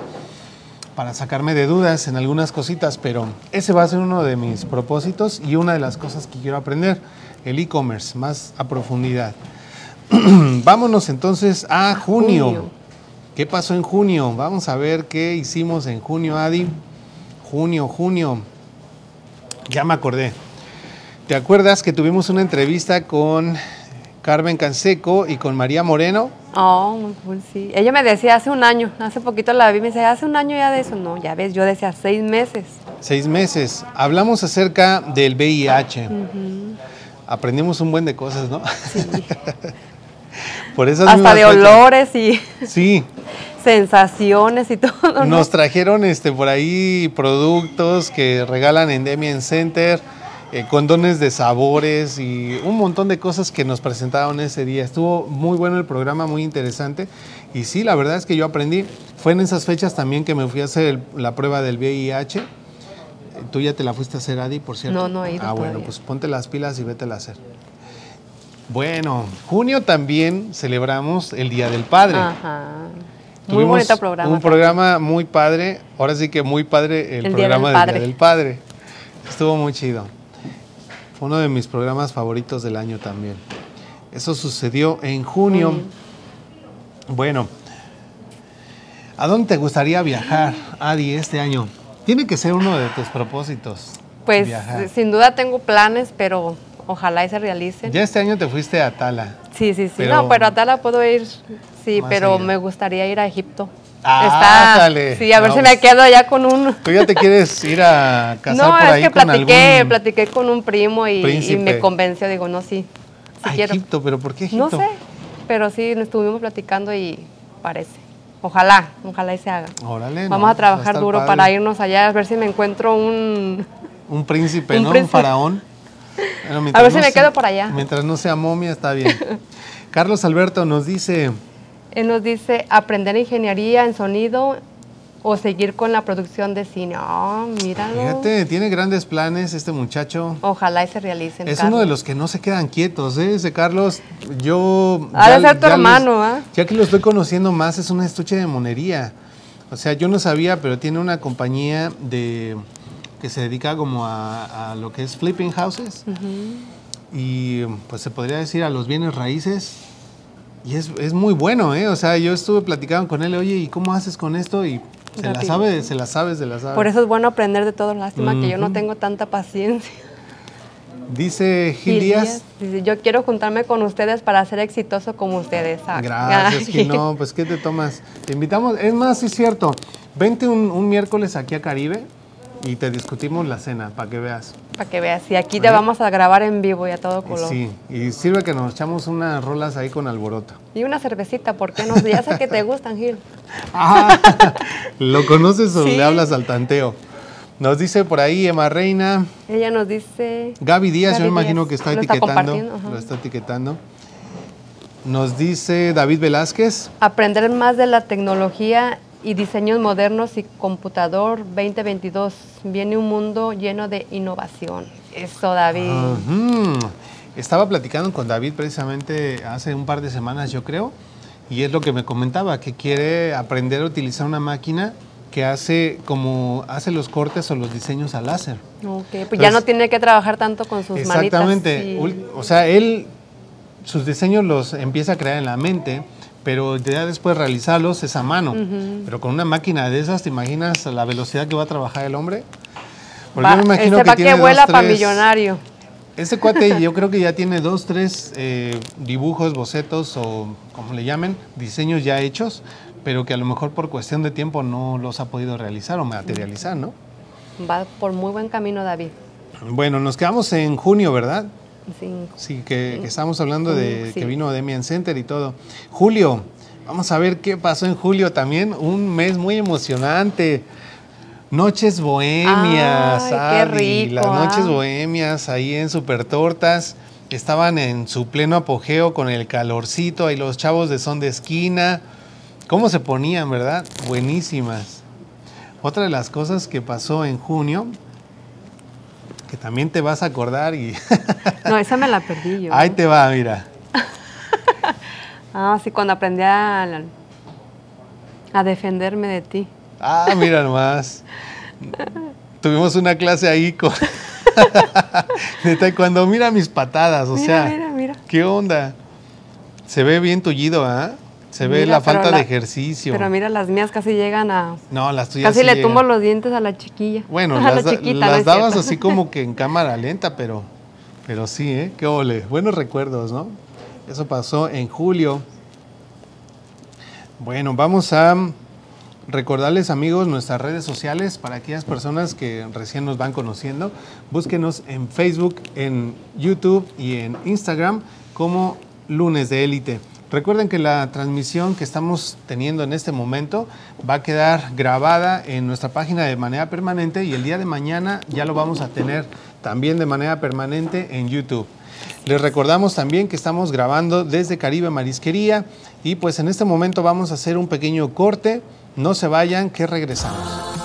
para sacarme de dudas en algunas cositas, pero ese va a ser uno de mis propósitos y una de las cosas que quiero aprender, el e-commerce, más a profundidad. Vámonos entonces a junio. junio. ¿Qué pasó en junio? Vamos a ver qué hicimos en junio, Adi. Junio, junio. Ya me acordé. ¿Te acuerdas que tuvimos una entrevista con Carmen Canseco y con María Moreno? Oh, muy cool, sí. Ella me decía hace un año, hace poquito la vi, me decía, hace un año ya de eso. No, ya ves, yo decía seis meses. Seis meses. Hablamos acerca del VIH. Aprendimos un buen de cosas, ¿no? Por esas Hasta de fechas. olores y Sí, sensaciones y todo. ¿no? nos trajeron este por ahí productos que regalan en Demian Center, eh, condones de sabores y un montón de cosas que nos presentaron ese día. Estuvo muy bueno el programa, muy interesante. Y sí, la verdad es que yo aprendí. Fue en esas fechas también que me fui a hacer el- la prueba del VIH. Eh, Tú ya te la fuiste a hacer, Adi, por cierto. No, no he ido Ah, bueno, todavía. pues ponte las pilas y vete a hacer. Bueno, junio también celebramos el Día del Padre. Ajá. Muy Tuvimos bonito programa. Un programa muy padre. Ahora sí que muy padre el, El Día programa del. Día del Padre. Estuvo muy chido. Fue uno de mis programas favoritos del año también. Eso sucedió en junio. Bueno, ¿a dónde te gustaría viajar, Adi, este año? Tiene que ser uno de tus propósitos. Pues viajar. sin duda tengo planes, pero ojalá y se realicen. Ya este año te fuiste a Tala. Sí, sí, sí. Pero- no, pero a Tala puedo ir, sí, Más pero me gustaría ir a Egipto. Ah, dale. Sí, a ver No, si me quedo allá con un... ¿Tú ya te quieres ir a casar No, por es ahí que con platiqué, algún... platiqué con un primo y, me convenció. Digo, no, sí, sí a quiero. Egipto, pero ¿por qué Egipto? No sé, pero sí, estuvimos platicando y parece. Ojalá, ojalá y se haga. Órale, Vamos no, a pues va a trabajar duro padre. para irnos allá, a ver si me encuentro un... Un príncipe, Un ¿no? príncipe. Un faraón. Bueno, A ver si no me sea- quedo por allá. Mientras no sea momia, está bien. Carlos Alberto nos dice, Él nos dice aprender ingeniería en sonido o seguir con la producción de cine. Ah, míralo. fíjate, tiene grandes planes este muchacho. Ojalá y se realicen. Es Carlos. uno de los que no se quedan quietos, ¿eh? Ese Carlos, yo... Ha de ser tu hermano, ¿ah? Ya que lo estoy conociendo más, es un estuche de monería. O sea, yo no sabía, pero tiene una compañía de que se dedica como a, a lo que es flipping houses. Y pues se podría decir a los bienes raíces. Y es, es muy bueno, ¿eh? O sea, yo estuve platicando con él, oye, ¿y cómo haces con esto? Y se la Rápido. sabe, se la sabe, se la sabe. Por eso es bueno aprender de todo. Lástima que yo no tengo tanta paciencia. Dice Gil Díaz. dice, yo quiero juntarme con ustedes para ser exitoso como ustedes. Ah, Gracias. Gil. No, pues ¿qué te tomas? Te invitamos. Es más, sí es cierto. Vente un, un miércoles aquí a Caribe y te discutimos la cena para que veas. Para que veas. Y aquí te vamos a grabar en vivo y a todo color. Sí, y sirve que nos echamos unas rolas ahí con alboroto. Y una cervecita, ¿por qué no? Ya sé que te gustan, Gil. Ah, ¿Lo conoces o Sí. le hablas al tanteo? Nos dice por ahí Emma Reina, Ella nos dice... Gaby Díaz, yo me imagino que está Lo etiquetando. lo está etiquetando. Nos dice David Velázquez. Aprender más de la tecnología y diseños modernos y computador 2022. Viene un mundo lleno de innovación. Eso, David. Estaba platicando con David precisamente hace un par de semanas, yo creo, y es lo que me comentaba, que quiere aprender a utilizar una máquina que hace como hace los cortes o los diseños al láser. Ok, pues ya no tiene que trabajar tanto con sus Exactamente. manitas. Sí. O sea, él sus diseños los empieza a crear en la mente, pero ya después realizarlos es a mano. Ujú. Pero con una máquina de esas, ¿te imaginas la velocidad que va a trabajar el hombre? Porque Va- yo me imagino ese que tiene que dos, vuela para tres- millonario. Ese cuate yo creo que ya tiene dos, tres eh, dibujos, bocetos o como le llamen, diseños ya hechos, pero que a lo mejor por cuestión de tiempo no los ha podido realizar o materializar, ¿no? Va por muy buen camino, David. Bueno, nos quedamos en junio, ¿verdad? Sí. Sí, que, que estamos hablando de sí. que vino Demian Center y todo. Julio, vamos a ver qué pasó en julio también, un mes muy emocionante. Noches bohemias, Ay, qué rico, las ah. noches bohemias ahí en Super Tortas. Estaban en su pleno apogeo con el calorcito, ahí los chavos de son de esquina. ¿Cómo se ponían, verdad? Buenísimas. Otra de las cosas que pasó en junio que también te vas a acordar y... no, esa me la perdí yo. Ahí te va, mira. ah, sí, cuando aprendí a, a defenderme de ti. Ah, mira nomás. Tuvimos una clase ahí con... cuando mira mis patadas, o sea, mira, mira. ¿qué onda? Se ve bien tullido, ¿ah? Se ve la falta de ejercicio. Pero mira, las mías casi llegan a. No, las tuyas. Casi le tumbo los dientes a la chiquilla. Bueno, las, las dabas así como que en cámara lenta, pero, pero sí, ¿eh? Qué ole. Buenos recuerdos, ¿no? Eso pasó en julio. Bueno, vamos a recordarles, amigos, nuestras redes sociales para aquellas personas que recién nos van conociendo. Búsquenos en Facebook, en YouTube y en Instagram como Lunes de Élite. Recuerden que la transmisión que estamos teniendo en este momento va a quedar grabada en nuestra página de manera permanente y el día de mañana ya lo vamos a tener también de manera permanente en YouTube. Les recordamos también que estamos grabando desde Caribe Marisquería y pues en este momento vamos a hacer un pequeño corte. No se vayan, que regresamos.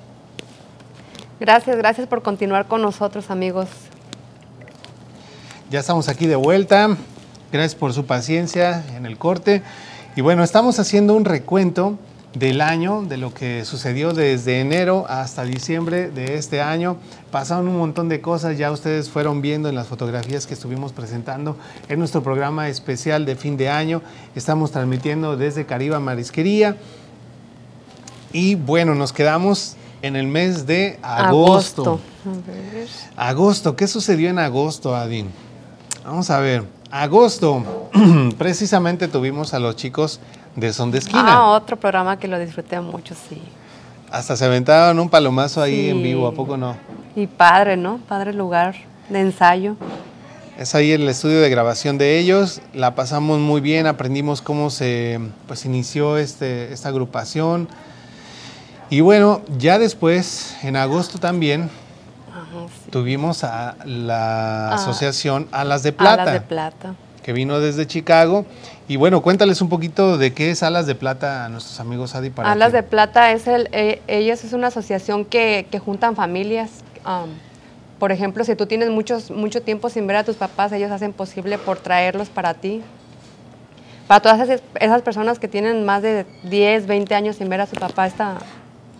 Gracias, gracias por continuar con nosotros, amigos. Ya estamos aquí de vuelta. Gracias por su paciencia en el corte. Y bueno, estamos haciendo un recuento del año, de lo que sucedió desde enero hasta diciembre de este año. Pasaron un montón de cosas, ya ustedes fueron viendo en las fotografías que estuvimos presentando en nuestro programa especial de fin de año. Estamos transmitiendo desde Cariba Marisquería. Y bueno, nos quedamos en el mes de agosto. Agosto. ¿qué sucedió en agosto, Adin? Vamos a ver. Agosto, precisamente tuvimos a los chicos de Son de Esquina. Ah, otro programa que lo disfruté mucho, sí. Hasta se aventaban un palomazo ahí en vivo, ¿a poco no? Y padre, ¿no? Padre lugar de ensayo. Es ahí el estudio de grabación de ellos, la pasamos muy bien, aprendimos cómo se pues, inició este, esta agrupación, y bueno, ya después, en agosto también, tuvimos a la ah, asociación Alas de Plata. Alas de Plata. Que vino desde Chicago. Y bueno, cuéntales un poquito de qué es Alas de Plata a nuestros amigos Adi para Alas de Plata es el, eh, ellos es una asociación que, juntan familias. Um, por ejemplo, si tú tienes muchos, mucho tiempo sin ver a tus papás, ellos hacen posible por traerlos para ti. Para todas esas, esas personas que tienen más de 10, 20 años sin ver a su papá, esta,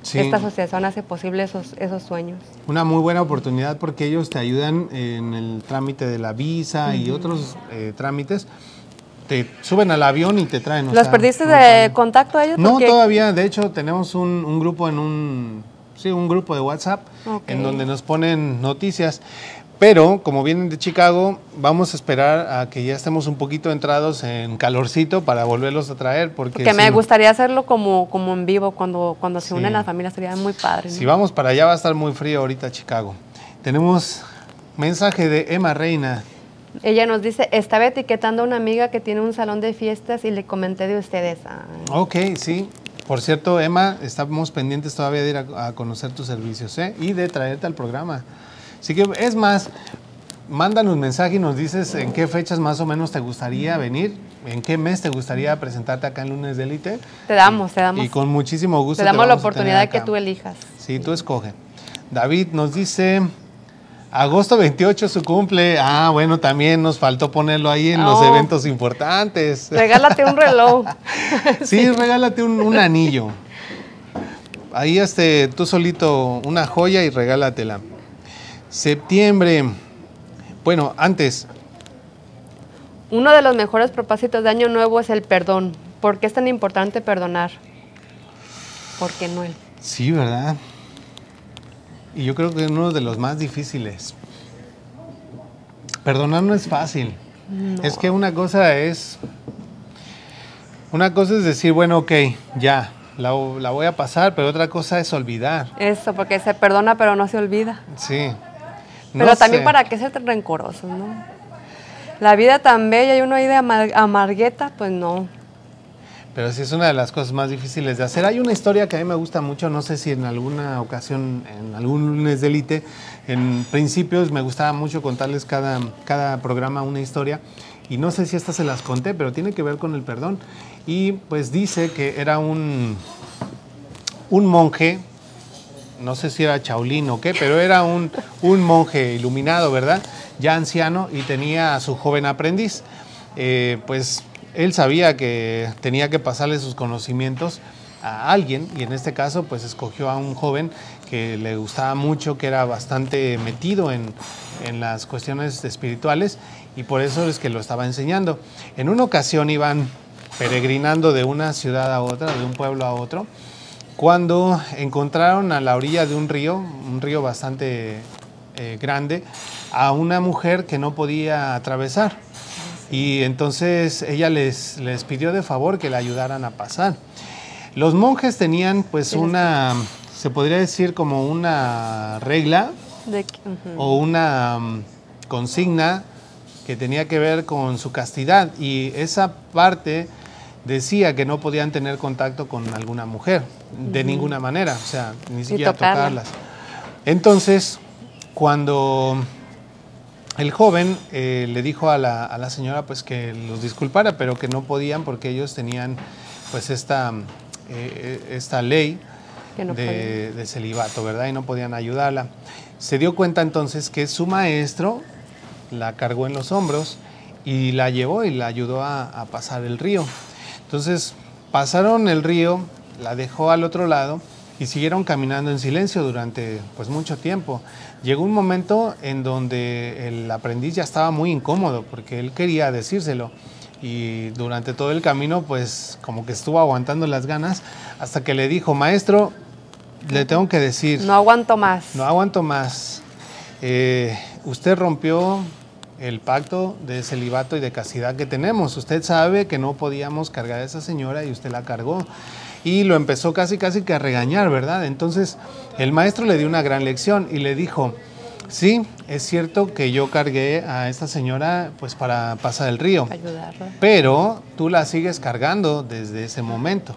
esta asociación hace posible esos, esos sueños. Una muy buena oportunidad porque ellos te ayudan en el trámite de la visa y otros eh, trámites. Te suben al avión y te traen. ¿Los perdiste de contacto a ellos? No, todavía. De hecho, tenemos un, grupo en un, sí, un grupo de WhatsApp en donde nos ponen noticias. Pero como vienen de Chicago, vamos a esperar a que ya estemos un poquito entrados en calorcito para volverlos a traer. Porque, me gustaría hacerlo como, como en vivo, cuando, cuando se unen las familias, sería muy padre. Si vamos para allá va a estar muy frío ahorita Chicago. Tenemos mensaje de Emma Reina. Ella nos dice, estaba etiquetando a una amiga que tiene un salón de fiestas y le comenté de ustedes. Ok, sí. Por cierto, Emma, estamos pendientes todavía de ir a, a conocer tus servicios ¿eh? y de traerte al programa. Así que es más, mándanos un mensaje y nos dices en qué fechas más o menos te gustaría venir, en qué mes te gustaría presentarte acá en Lunes de Elite. Te damos, te damos. Y con muchísimo gusto. Te damos la oportunidad que tú elijas. Sí, tú escoge. David nos dice, agosto 28 su cumple. Ah, bueno, también nos faltó ponerlo ahí en los oh. eventos importantes. Regálate un reloj. sí, regálate un, un anillo. Ahí este, tú solito una joya y regálatela. Septiembre. Bueno, antes, Uno de los mejores propósitos de Año Nuevo es el perdón. ¿Por qué es tan importante perdonar? ¿Por qué no él? sí, ¿verdad? Y yo creo que es uno de los más difíciles. Perdonar no es fácil. Es que una cosa es. Una cosa es decir, bueno, ok, ya, la, la voy a pasar, pero otra cosa es olvidar. Eso, porque se perdona pero no se olvida. Sí. Pero No también sé. para qué ser rencorosos, ¿no? La vida tan bella y uno ahí de amar- amargueta, pues no. Pero sí es una de las cosas más difíciles de hacer. Hay una historia que a mí me gusta mucho, no sé si en alguna ocasión, en algún lunes de élite, en principios me gustaba mucho contarles cada, cada programa una historia. Y no sé si esta se las conté, pero tiene que ver con el perdón. Y pues dice que era un, un monje, no sé si era Chaulín o qué, pero era un, un monje iluminado, ¿verdad? Ya anciano y tenía a su joven aprendiz. Eh, pues él sabía que tenía que pasarle sus conocimientos a alguien y en este caso pues escogió a un joven que le gustaba mucho, que era bastante metido en, en las cuestiones espirituales y por eso es que lo estaba enseñando. En una ocasión iban peregrinando de una ciudad a otra, de un pueblo a otro, cuando encontraron a la orilla de un río, un río bastante eh, grande, a una mujer que no podía atravesar. Y entonces ella les, les pidió de favor que le ayudaran a pasar. Los monjes tenían pues una, se podría decir como una regla De o una mm, consigna que tenía que ver con su castidad y esa parte decía que no podían tener contacto con alguna mujer de ninguna manera, o sea, ni siquiera tocarla. tocarlas. Entonces, cuando el joven eh, le dijo a la, a la señora pues que los disculpara, pero que no podían porque ellos tenían pues esta, eh, esta ley no de, de celibato, ¿verdad? Y no podían ayudarla. Se dio cuenta entonces que su maestro la cargó en los hombros y la llevó y la ayudó a, a pasar el río. Entonces pasaron el río, la dejó al otro lado y siguieron caminando en silencio durante pues mucho tiempo. Llegó un momento en donde el aprendiz ya estaba muy incómodo porque él quería decírselo y durante todo el camino pues como que estuvo aguantando las ganas hasta que le dijo, maestro, le tengo que decir, No aguanto más. no aguanto más. Eh, usted rompió el pacto de celibato y de castidad que tenemos. Usted sabe que no podíamos cargar a esa señora y usted la cargó. Y lo empezó casi casi que a regañar, ¿verdad? Entonces el maestro le dio una gran lección y le dijo, sí, es cierto que yo cargué a esta señora pues para pasar el río, Ayudarla. pero tú la sigues cargando desde ese momento.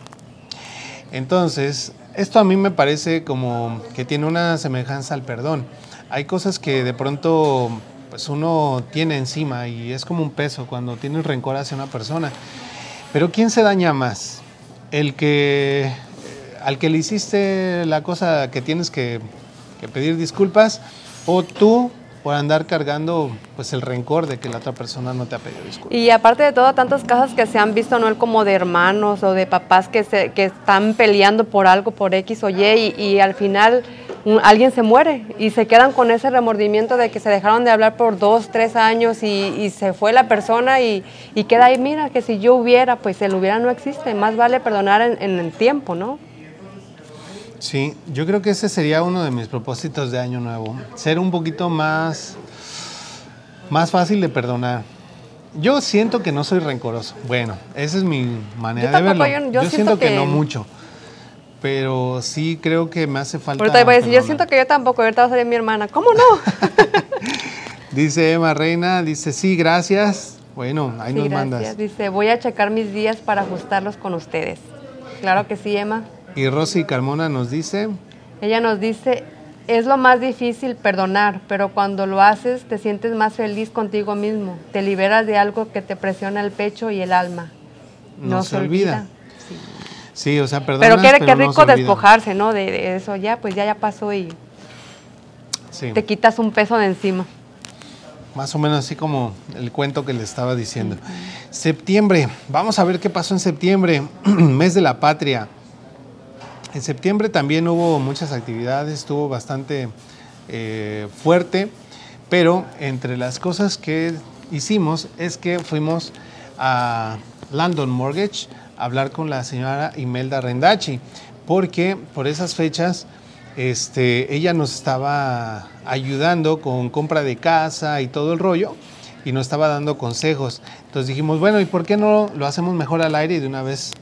Entonces, esto a mí me parece como que tiene una semejanza al perdón. Hay cosas que de pronto pues uno tiene encima y es como un peso cuando tienes rencor hacia una persona. Pero ¿quién se daña más? El que eh, al que le hiciste la cosa que tienes que, que pedir disculpas o tú por andar cargando pues el rencor de que la otra persona no te ha pedido disculpas. Y aparte de todo, tantos casos que se han visto, ¿no? Como de hermanos o de papás que, se, que están peleando por algo, por X o Y, y, y al final un- alguien se muere y se quedan con ese remordimiento de que se dejaron de hablar por dos, tres años y, y se fue la persona y, y queda ahí, mira, que si yo hubiera, pues el hubiera no existe, más vale perdonar en, en el tiempo, ¿no? Sí, yo creo que ese sería uno de mis propósitos de año nuevo. Ser un poquito más, más fácil de perdonar. Yo siento que no soy rencoroso. Bueno, esa es mi manera Yo de verlo. yo- yo siento siento que, que- no mucho. Pero sí creo que me hace falta. Ahorita voy a decir, yo siento que yo tampoco, ahorita va a salir mi hermana, ¿cómo no? Dice Emma Reina, dice sí, gracias. Bueno, ahí Sí, nos gracias. mandas. Dice, voy a checar mis días para ajustarlos con ustedes. Claro que sí, Emma. Y Rosy Carmona nos dice, Ella nos dice, es lo más difícil perdonar, pero cuando lo haces te sientes más feliz contigo mismo, te liberas de algo que te presiona el pecho y el alma. No se olvida. Sí. Sí, o sea, perdona. Pero qué, qué no se rico despojarse, ¿no? De, de eso ya, pues ya ya pasó y Sí. te quitas un peso de encima. Más o menos así como el cuento que le estaba diciendo. Septiembre, vamos a ver qué pasó en septiembre, mes de la patria. En septiembre también hubo muchas actividades, estuvo bastante eh, fuerte, Pero entre las cosas que hicimos es que fuimos a London Mortgage hablar con la señora Imelda Rendachi, porque por esas fechas este, ella nos estaba ayudando con compra de casa y todo el rollo y nos estaba dando consejos. Entonces dijimos, bueno, ¿y por qué no lo hacemos mejor al aire y de una vez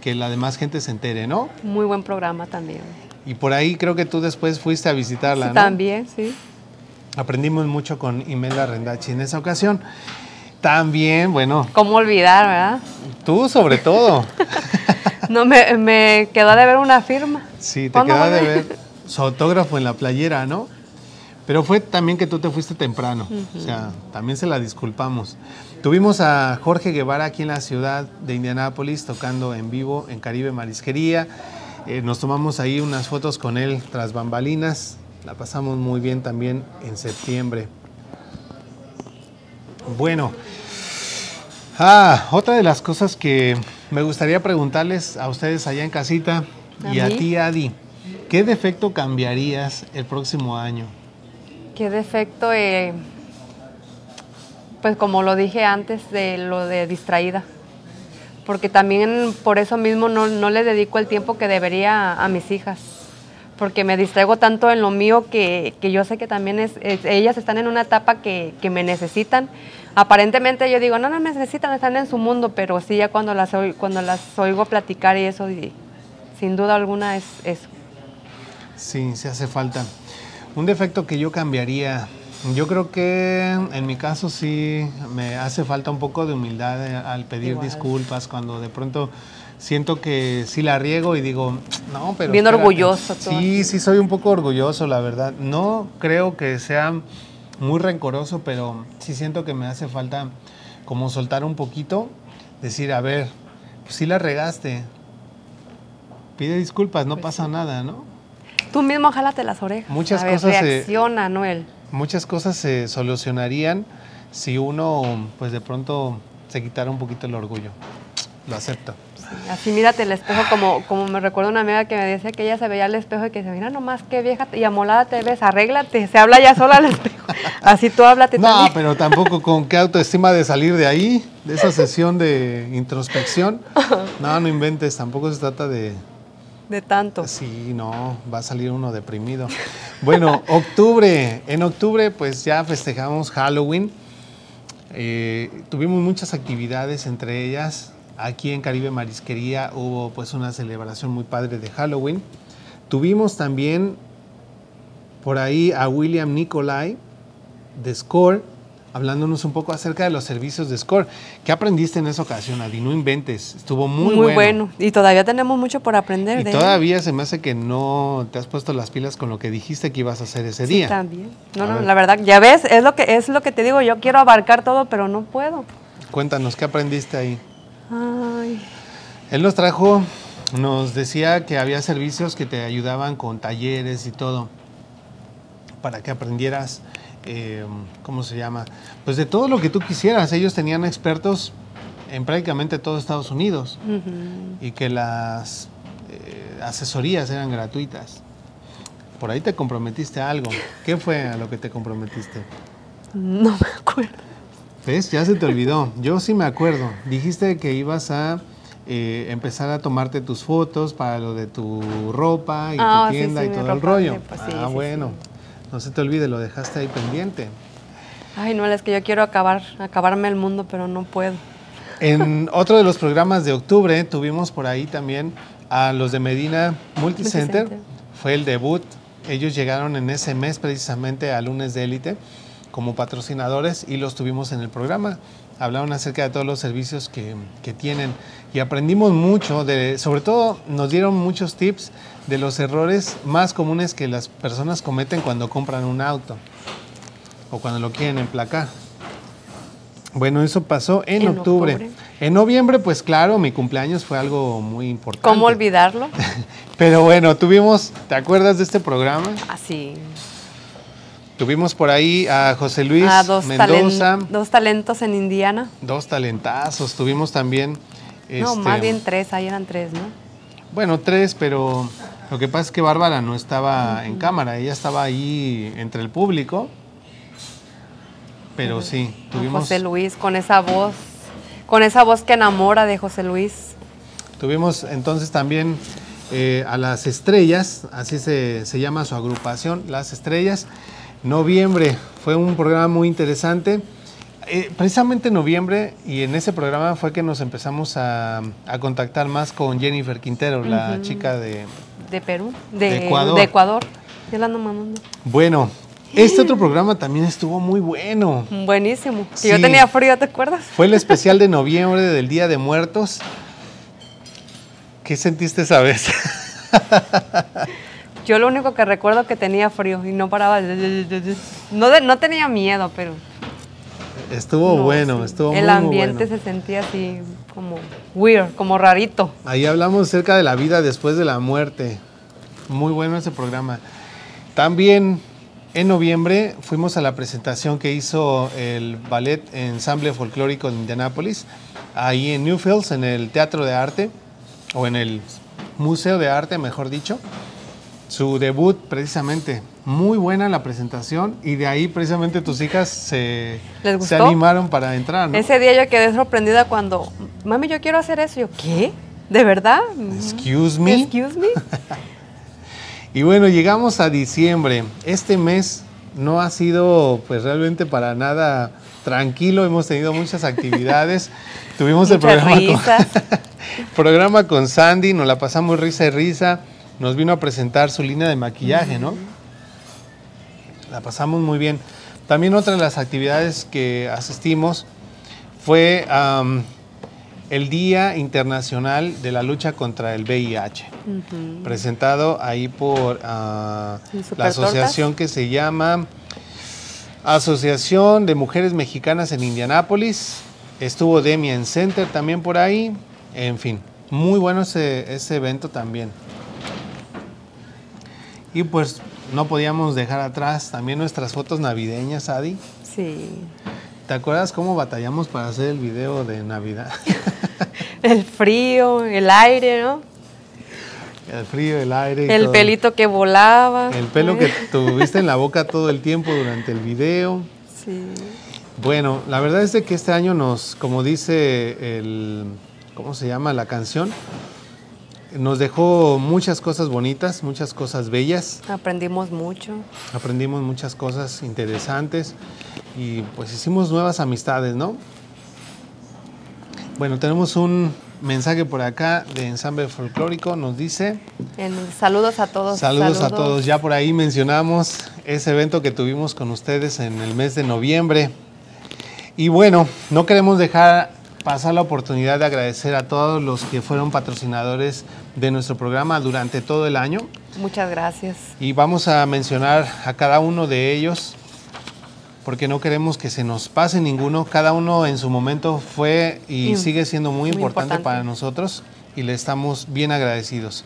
que la demás gente se entere, ¿no? Muy buen programa también. Y por ahí creo que tú después fuiste a visitarla, Sí, ¿no? También, sí. Aprendimos mucho con Imelda Rendachi en esa ocasión. También, bueno, ¿Cómo olvidar, verdad? tú sobre todo. No, me, me quedó de ver una firma. Sí, te ¿Cuándo queda de ver su autógrafo en la playera, ¿no? Pero fue también que tú te fuiste temprano, o sea, también se la disculpamos. Tuvimos a Jorge Guevara aquí en la ciudad de Indianápolis tocando en vivo en Caribe Marisquería. Eh, nos tomamos ahí unas fotos con él tras bambalinas. La pasamos muy bien también en septiembre. Bueno, ah, otra de las cosas que me gustaría preguntarles a ustedes allá en casita y ¿A a mí? ti, Adi, ¿qué defecto cambiarías el próximo año? ¿Qué defecto? eh, pues como lo dije antes, de lo de distraída. Porque también por eso mismo no, no le dedico el tiempo que debería a, a mis hijas. Porque me distraigo tanto en lo mío que, que yo sé que también es, es- ellas están en una etapa que, que me necesitan. Aparentemente yo digo, no, no me necesitan, están en su mundo, pero sí ya cuando las, oigo, cuando las oigo platicar y eso, y sin duda alguna es eso. Sí, se hace falta. Un defecto que yo cambiaría, yo creo que en mi caso sí me hace falta un poco de humildad eh, al pedir Igual. disculpas cuando de pronto siento que sí la riego y digo, no, pero... Bien espérate". orgulloso Sí, sí soy un poco orgulloso, la verdad. No creo que sea muy rencoroso, pero sí siento que me hace falta como soltar un poquito, decir, a ver, pues sí la regaste. Pide disculpas, no pasa nada, ¿no? Tú mismo jálate las orejas. Muchas A ver, cosas se- Reacciona, Noel. muchas cosas se solucionarían si uno, pues de pronto, se quitara un poquito el orgullo. Lo acepto. Así mírate el espejo, como, como me recuerdo una amiga que me decía que ella se veía al espejo y que se mira nomás qué vieja y amolada te ves, arréglate, se habla ya sola al espejo. Así tú háblate No, también. pero tampoco con qué autoestima de salir de ahí, de esa sesión de introspección. No, no inventes, tampoco se trata de... De tanto. Sí, no, va a salir uno deprimido. Bueno, octubre. En octubre pues ya festejamos Halloween. Eh, tuvimos muchas actividades, entre ellas aquí en Caribe Marisquería hubo pues una celebración muy padre de Halloween. Tuvimos también por ahí a William Nicolai de Score, hablándonos un poco acerca de los servicios de Score. ¿Qué aprendiste en esa ocasión, Adi? No inventes, estuvo muy, Muy, bueno. Y todavía tenemos mucho por aprender y de él. todavía se me hace que no te has puesto las pilas con lo que dijiste que ibas a hacer ese Sí, día. también. No, A no, ver. la verdad, ya ves, es lo que es lo que te digo, yo quiero abarcar todo, pero no puedo. Cuéntanos, ¿qué aprendiste ahí? Ay, Él nos trajo, nos decía que había servicios que te ayudaban con talleres y todo, para que aprendieras, eh, ¿cómo se llama? Pues de todo lo que tú quisieras. Ellos tenían expertos en prácticamente todo Estados Unidos y que las eh, asesorías eran gratuitas. Por ahí te comprometiste a algo. ¿Qué fue a lo que te comprometiste? no me acuerdo. ¿Ves? Ya se te olvidó. Yo sí me acuerdo. Dijiste que ibas a eh, empezar a tomarte tus fotos para lo de tu ropa y Ah, tu sí, tienda sí, y todo el rollo. pues sí, ah, bueno. No se te olvide, lo dejaste ahí pendiente. Ay, no, es que yo quiero acabar, acabarme el mundo, pero no puedo. En otro de los programas de octubre tuvimos por ahí también a los de Medina Multicenter. Multicenter. Fue el debut. Ellos llegaron en ese mes precisamente a Lunes de Élite como patrocinadores y los tuvimos en el programa. Hablaron acerca de todos los servicios que, que tienen y aprendimos mucho, de, sobre todo nos dieron muchos tips de los errores más comunes que las personas cometen cuando compran un auto o cuando lo quieren emplacar. Bueno, eso pasó en, En octubre. octubre. En noviembre, pues claro, mi cumpleaños fue algo muy importante. ¿Cómo olvidarlo? Pero bueno, tuvimos, ¿te acuerdas de este programa? Así. Tuvimos por ahí a José Luis Ah, dos, Mendoza, talen- dos talentos en Indiana. dos talentazos. Tuvimos también. No, este, más bien tres, ahí eran tres, ¿no? Bueno, tres, pero lo que pasa es que Bárbara no estaba en cámara, ella estaba ahí entre el público. Pero sí, tuvimos, José Luis, con esa voz, con esa voz que enamora de José Luis. tuvimos entonces también eh, a las estrellas, así se, se llama su agrupación, Las Estrellas. Noviembre fue un programa muy interesante. Eh, precisamente en noviembre y en ese programa fue que nos empezamos a, a contactar más con Jennifer Quintero, la chica de... De Perú, de, De Ecuador. de Ecuador. Ya la. Bueno, este otro programa también estuvo muy bueno. Buenísimo. Sí. Yo tenía frío, ¿te acuerdas? Fue el especial de noviembre del Día de Muertos. ¿Qué sentiste esa vez? Yo lo único que recuerdo que tenía frío y no paraba. No, no tenía miedo, pero. Estuvo no, bueno, sí. estuvo muy, El muy ambiente bueno. se sentía así como weird, como rarito. Ahí hablamos acerca de la vida después de la muerte. Muy bueno ese programa. También en noviembre fuimos a la presentación que hizo el Ballet Ensamble Folclórico de Indianápolis, ahí en Newfields, en el Teatro de Arte, o en el Museo de Arte, mejor dicho. Su debut, precisamente. Muy buena la presentación y de ahí precisamente tus hijas se, ¿Les se animaron para entrar. ¿no? Ese día yo quedé sorprendida cuando, mami, yo quiero hacer eso. Yo, ¿qué? ¿De verdad? Excuse me. Excuse me. Y bueno, llegamos a diciembre. Este mes no ha sido pues realmente para nada tranquilo, hemos tenido muchas actividades. Tuvimos el programa risas. con, programa con Sandy, nos la pasamos risa y risa. Nos vino a presentar su línea de maquillaje, ¿no? La pasamos muy bien. También otra de las actividades que asistimos fue el Día Internacional de la Lucha contra el VIH presentado ahí por ah, ¿Y la asociación que se llama Asociación de Mujeres Mexicanas en Indianápolis. Estuvo Demian Center también por ahí. En fin, muy bueno ese, ese evento también. Y pues no podíamos dejar atrás también nuestras fotos navideñas, Adi. Sí. ¿Te acuerdas cómo batallamos para hacer el video de Navidad? El frío, el aire, ¿no? el frío, el aire. y El todo. pelito que volaba. El pelo que tuviste en la boca todo el tiempo durante el video. Sí. Bueno, la verdad es de que este año nos, como dice el, ¿cómo se llama la canción? Nos dejó muchas cosas bonitas, muchas cosas bellas. Aprendimos mucho. Aprendimos muchas cosas interesantes y pues hicimos nuevas amistades, ¿no? Bueno, tenemos un mensaje por acá de Ensamble Folclórico, nos dice... En- saludos a todos. Saludos, a todos. Ya por ahí mencionamos ese evento que tuvimos con ustedes en el mes de noviembre. Y bueno, no queremos dejar pasar la oportunidad de agradecer a todos los que fueron patrocinadores de nuestro programa durante todo el año. Muchas gracias. Y vamos a mencionar a cada uno de ellos porque no queremos que se nos pase ninguno. Cada uno en su momento fue y Y sigue siendo muy, muy importante, importante. para nosotros y le estamos bien agradecidos.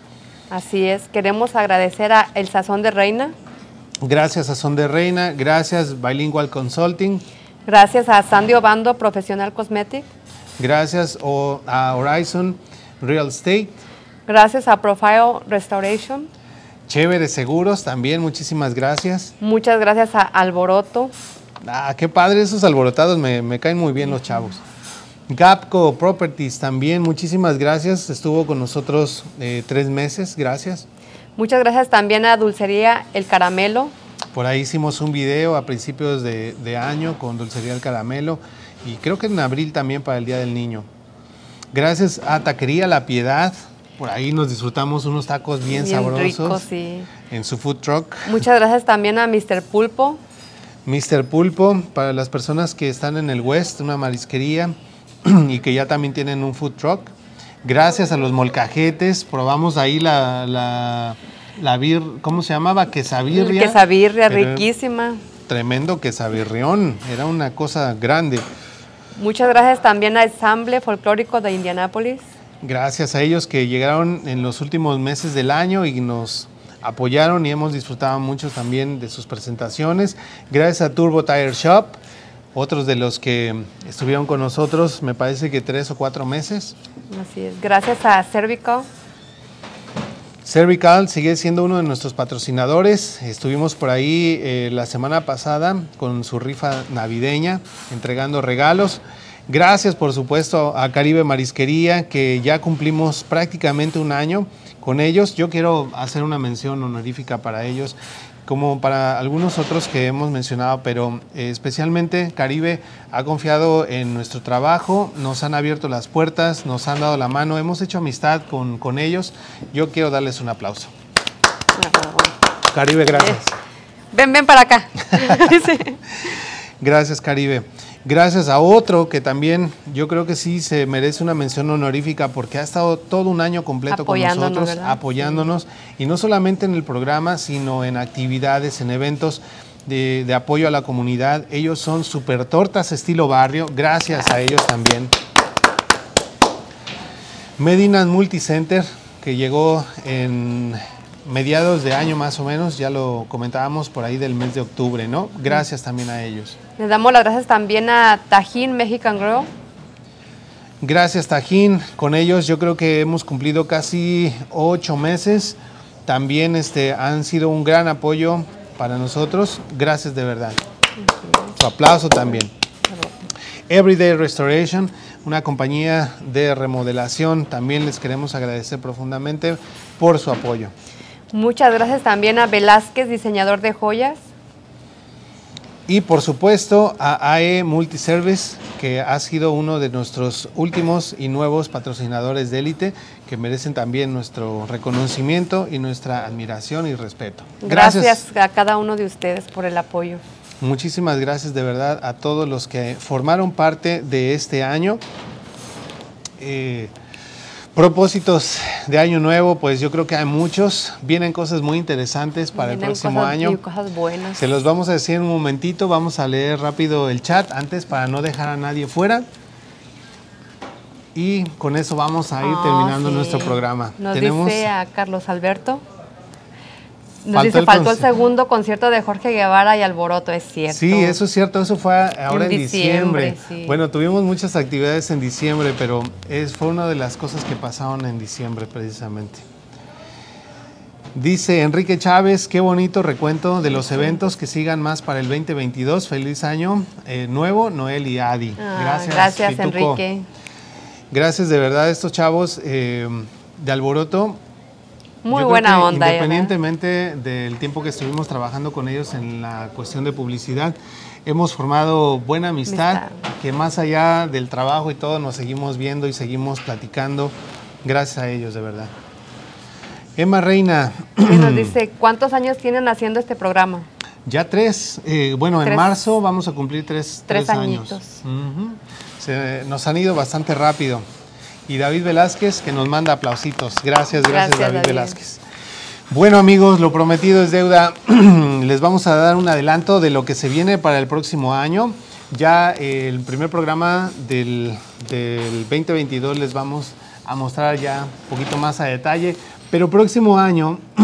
Así es. Queremos agradecer a El Sazón de Reina. Gracias Son de Reina, gracias Bilingual Consulting, Gracias a Sandy Obando Professional Cosmetic. Gracias a Horizon Real Estate, Gracias a Profile Restoration. Chévere Seguros también, muchísimas gracias. Muchas gracias a Alboroto. Ah, qué padre esos alborotados, me, me caen muy bien los chavos. Gapco Properties también, muchísimas gracias, estuvo con nosotros eh, tres meses, gracias. Muchas gracias también a Dulcería El Caramelo. Por ahí hicimos un video a principios de, de año con Dulcería el Caramelo y creo que en abril también para el Día del Niño. Gracias a Taquería La Piedad, por ahí nos disfrutamos unos tacos bien, Bien sabrosos ricos, sí. en su food truck. Muchas gracias también a Mr. Pulpo. Mr. Pulpo, para las personas que están en el West, una marisquería y que ya también tienen un food truck. Gracias a los molcajetes, probamos ahí la, la, la bir, ¿cómo se llamaba? Quesabirria, Pero riquísima. Tremendo quesabirrión, era una cosa grande. Muchas gracias también al Ensamble Folclórico de Indianápolis. Gracias a ellos que llegaron en los últimos meses del año y nos apoyaron y hemos disfrutado mucho también de sus presentaciones. Gracias a Turbo Tire Shop, otros de los que estuvieron con nosotros, me parece que tres o cuatro meses. Así es. Gracias a Cervical. Cervical sigue siendo uno de nuestros patrocinadores. Estuvimos por ahí eh, la semana pasada con su rifa navideña, entregando regalos. Gracias, por supuesto, a Caribe Marisquería, que ya cumplimos prácticamente un año con ellos. Yo quiero hacer una mención honorífica para ellos como para algunos otros que hemos mencionado, pero eh, especialmente Caribe ha confiado en nuestro trabajo, nos han abierto las puertas, nos han dado la mano, hemos hecho amistad con, con ellos. Yo quiero darles un aplauso. Caribe, gracias. Ven, ven para acá. Gracias, Caribe. Gracias a otro que también yo creo que sí se merece una mención honorífica porque ha estado todo un año completo con nosotros, apoyándonos, y no solamente en el programa, sino en actividades, en eventos de, apoyo a la comunidad. Ellos son Super Tortas Estilo Barrio, gracias a ellos también. Medinas Multicenter, que llegó en mediados de año más o menos, ya lo comentábamos por ahí del mes de octubre, ¿no? Gracias también a ellos. Les damos las gracias también a Tajín Mexican Grow. Gracias Tajín, con ellos yo creo que hemos cumplido casi ocho meses. También este, han sido un gran apoyo para nosotros. Gracias de verdad. Su aplauso también. Everyday Restoration, una compañía de remodelación, también les queremos agradecer profundamente por su apoyo. Muchas gracias también a Velázquez, diseñador de joyas. Y por supuesto a AE Multiservice, que ha sido uno de nuestros últimos y nuevos patrocinadores de élite, que merecen también nuestro reconocimiento y nuestra admiración y respeto. Gracias. gracias a cada uno de ustedes por el apoyo. Muchísimas gracias de verdad a todos los que formaron parte de este año. Eh, Propósitos de año nuevo, pues yo creo que hay muchos. Vienen cosas muy interesantes para el próximo año. cosas buenas. Se los vamos a decir en un momentito. Vamos a leer rápido el chat antes para no dejar a nadie fuera. Y con eso vamos a ir ah, terminando nuestro programa. Nos dice a Carlos Alberto. Nos dice, faltó el segundo concierto de Jorge Guevara y Alboroto, es cierto. Sí, eso es cierto, eso fue ahora en, diciembre. Bueno, tuvimos muchas actividades en diciembre, pero es, fue una de las cosas que pasaron en diciembre precisamente. Dice Enrique Chávez, qué bonito recuento de los eventos que sigan más para el 2022. Feliz año eh, nuevo, Noel y Adi. Ah, gracias. Gracias, Enrique. Gracias de verdad a estos chavos eh, de Alboroto muy buena onda. Independientemente del tiempo que estuvimos trabajando con ellos en la cuestión de publicidad, hemos formado buena amistad, que más allá del trabajo y todo nos seguimos viendo y seguimos platicando. Gracias a ellos, de verdad. Emma Reina. nos dice, ¿cuántos años tienen haciendo este programa? Ya tres. Eh, bueno, en marzo vamos a cumplir tres, tres, años. nos han ido bastante rápido y David Velázquez que nos manda aplausitos. Gracias, gracias, David, Velázquez. Bueno amigos, lo prometido es deuda. Les vamos a dar un adelanto de lo que se viene para el próximo año. Ya el primer programa del, del 2022 les vamos a mostrar ya un poquito más a detalle. Pero próximo año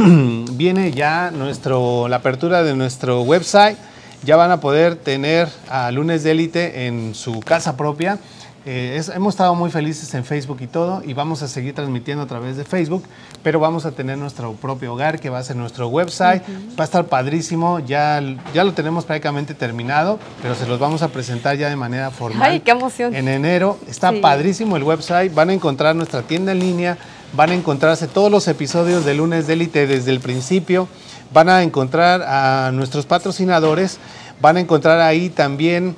viene ya nuestro, la apertura de nuestro website. Ya van a poder tener a Lunes de Élite en su casa propia eh, hemos estado muy felices en Facebook y todo, y vamos a seguir transmitiendo a través de Facebook, pero vamos a tener nuestro propio hogar, que va a ser nuestro website. Va a estar padrísimo, ya, ya lo tenemos prácticamente terminado, pero se los vamos a presentar ya de manera formal. ¡Ay, qué emoción! En enero. Está padrísimo el website, van a encontrar nuestra tienda en línea, van a encontrarse todos los episodios de Lunes de Élite desde el principio, van a encontrar a nuestros patrocinadores, van a encontrar ahí también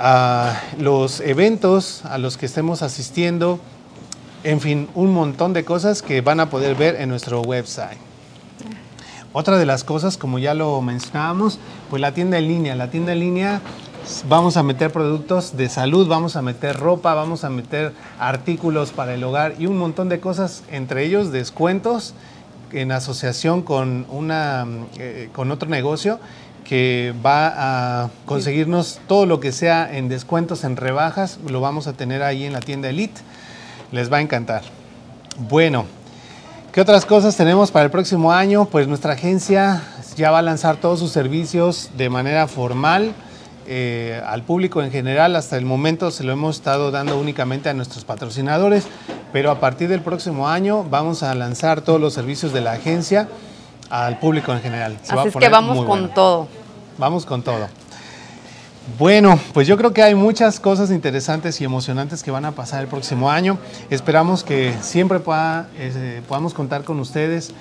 a los eventos a los que estemos asistiendo, en fin, un montón de cosas que van a poder ver en nuestro website. Otra de las cosas, como ya lo mencionábamos, pues la tienda en línea. La tienda en línea vamos a meter productos de salud, vamos a meter ropa, vamos a meter artículos para el hogar y un montón de cosas, entre ellos descuentos en asociación con, una, eh, con otro negocio que va a conseguirnos todo lo que sea en descuentos, en rebajas, lo vamos a tener ahí en la tienda Elite. Les va a encantar. Bueno, ¿qué otras cosas tenemos para el próximo año? Pues nuestra agencia ya va a lanzar todos sus servicios de manera formal. Eh, al público en general. Hasta el momento se lo hemos estado dando únicamente a nuestros patrocinadores, pero a partir del próximo año vamos a lanzar todos los servicios de la agencia al público en general. Se va a Así es que vamos con bueno. todo. Vamos con todo. Bueno, pues yo creo que hay muchas cosas interesantes y emocionantes que van a pasar el próximo año. Esperamos que siempre pueda, eh, podamos contar con ustedes.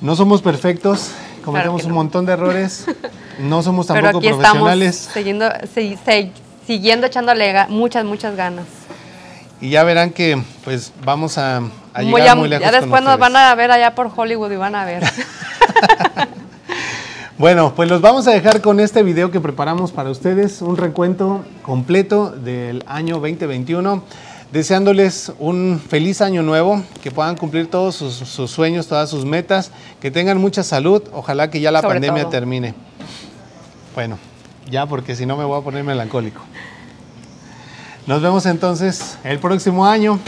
No somos perfectos, cometemos un montón de errores, no somos Pero tampoco aquí estamos profesionales siguiendo, si- siguiendo echándole muchas, muchas ganas. y ya verán que pues vamos a, a Muy llegar ya, muy lejos ya con después nos van a ver allá por Hollywood y van a ver. Bueno, pues los vamos a dejar con este video que preparamos para ustedes, un recuento completo del año 2021, deseándoles un feliz año nuevo, que puedan cumplir todos sus, sus sueños, todas sus metas, que tengan mucha salud, ojalá que ya la Sobre pandemia todo. termine. Bueno, ya porque si no me voy a poner melancólico. Nos vemos entonces el próximo año.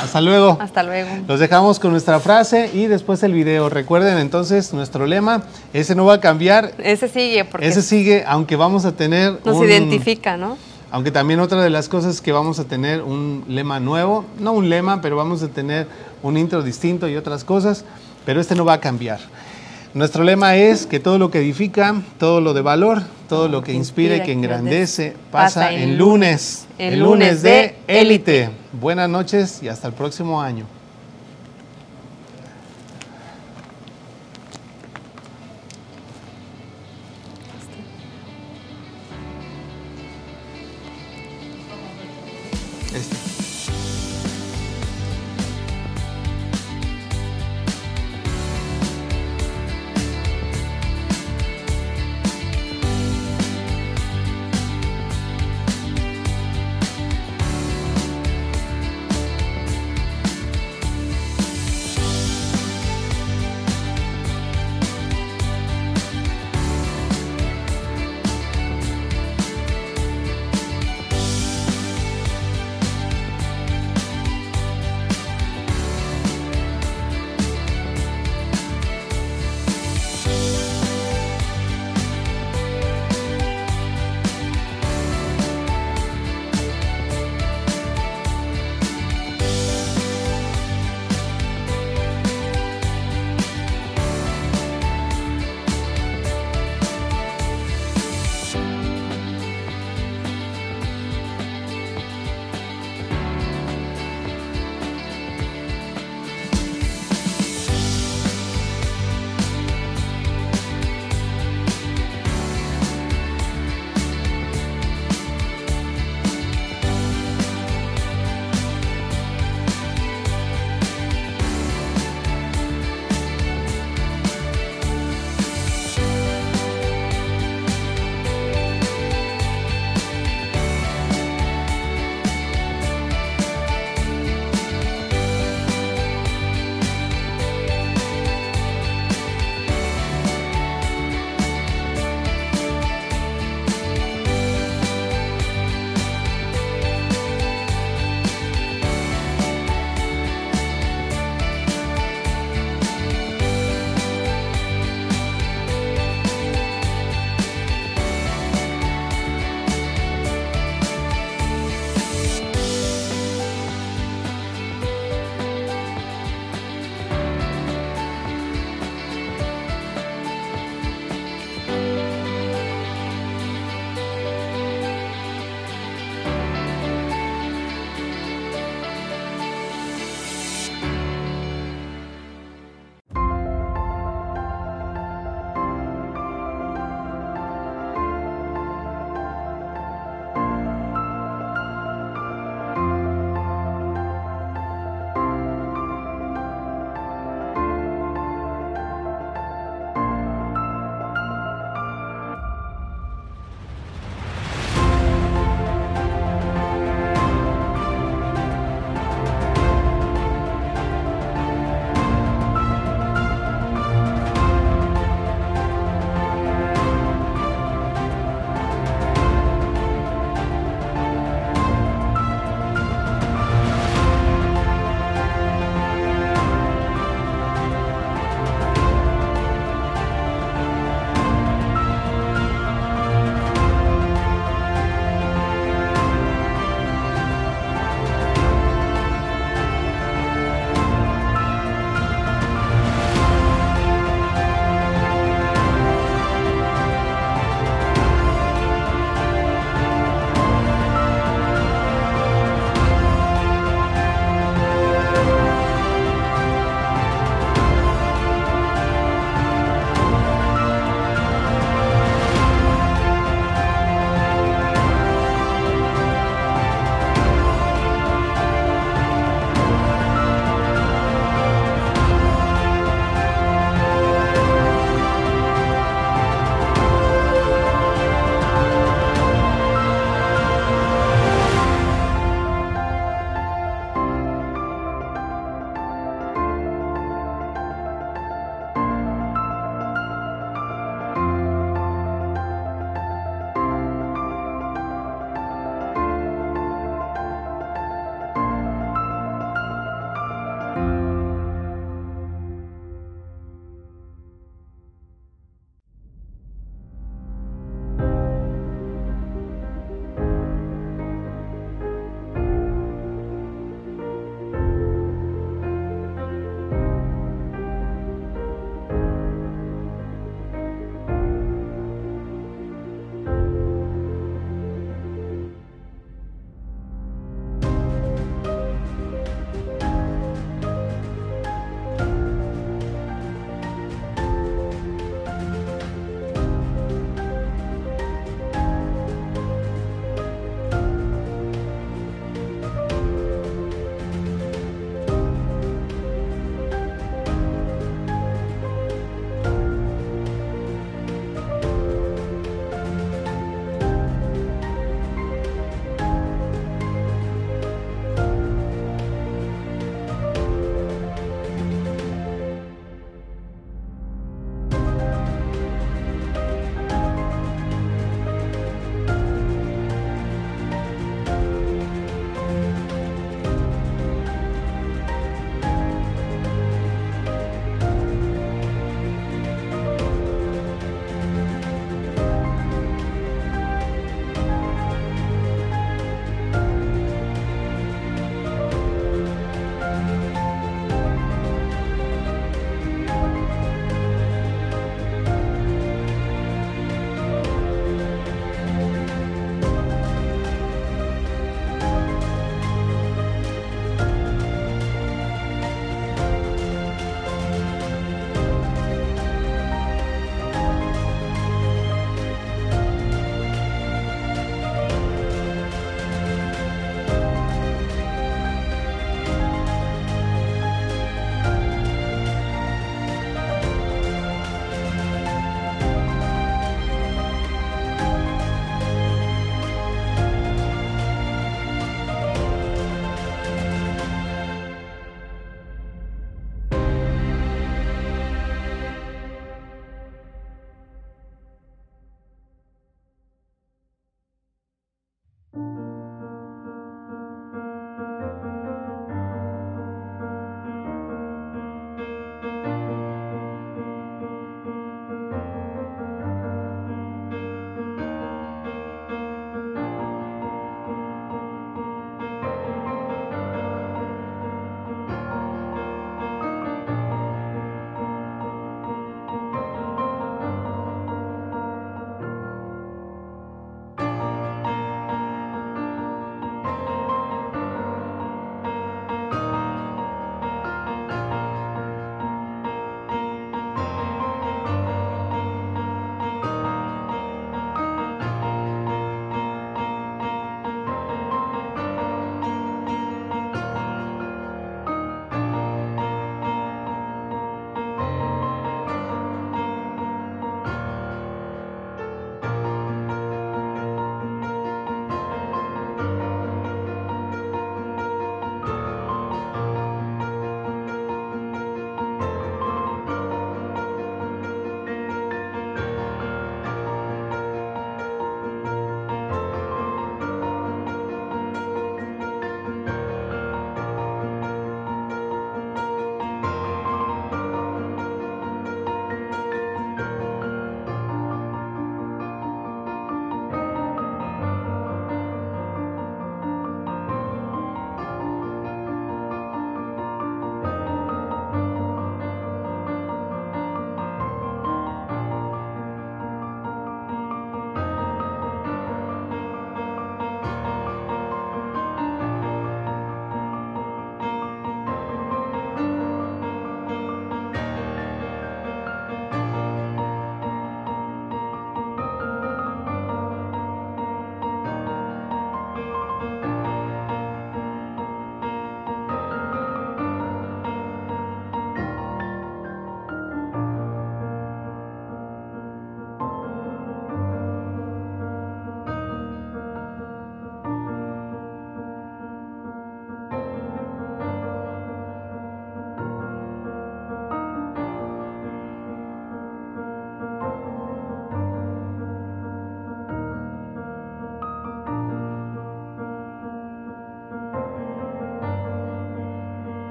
Hasta luego. Hasta luego. Los dejamos con nuestra frase y después el video. Recuerden entonces nuestro lema, ese no va a cambiar, Ese sigue porque ese sigue, aunque vamos a tener nos un- identifica, ¿no? Aunque también otra de las cosas es que vamos a tener un lema nuevo, no un lema, pero vamos a tener un intro distinto y otras cosas, pero este no va a cambiar. Nuestro lema es que todo lo que edifica, todo lo de valor, todo lo que inspira y que engrandece pasa en lunes, el lunes de élite. Buenas noches y hasta el próximo año.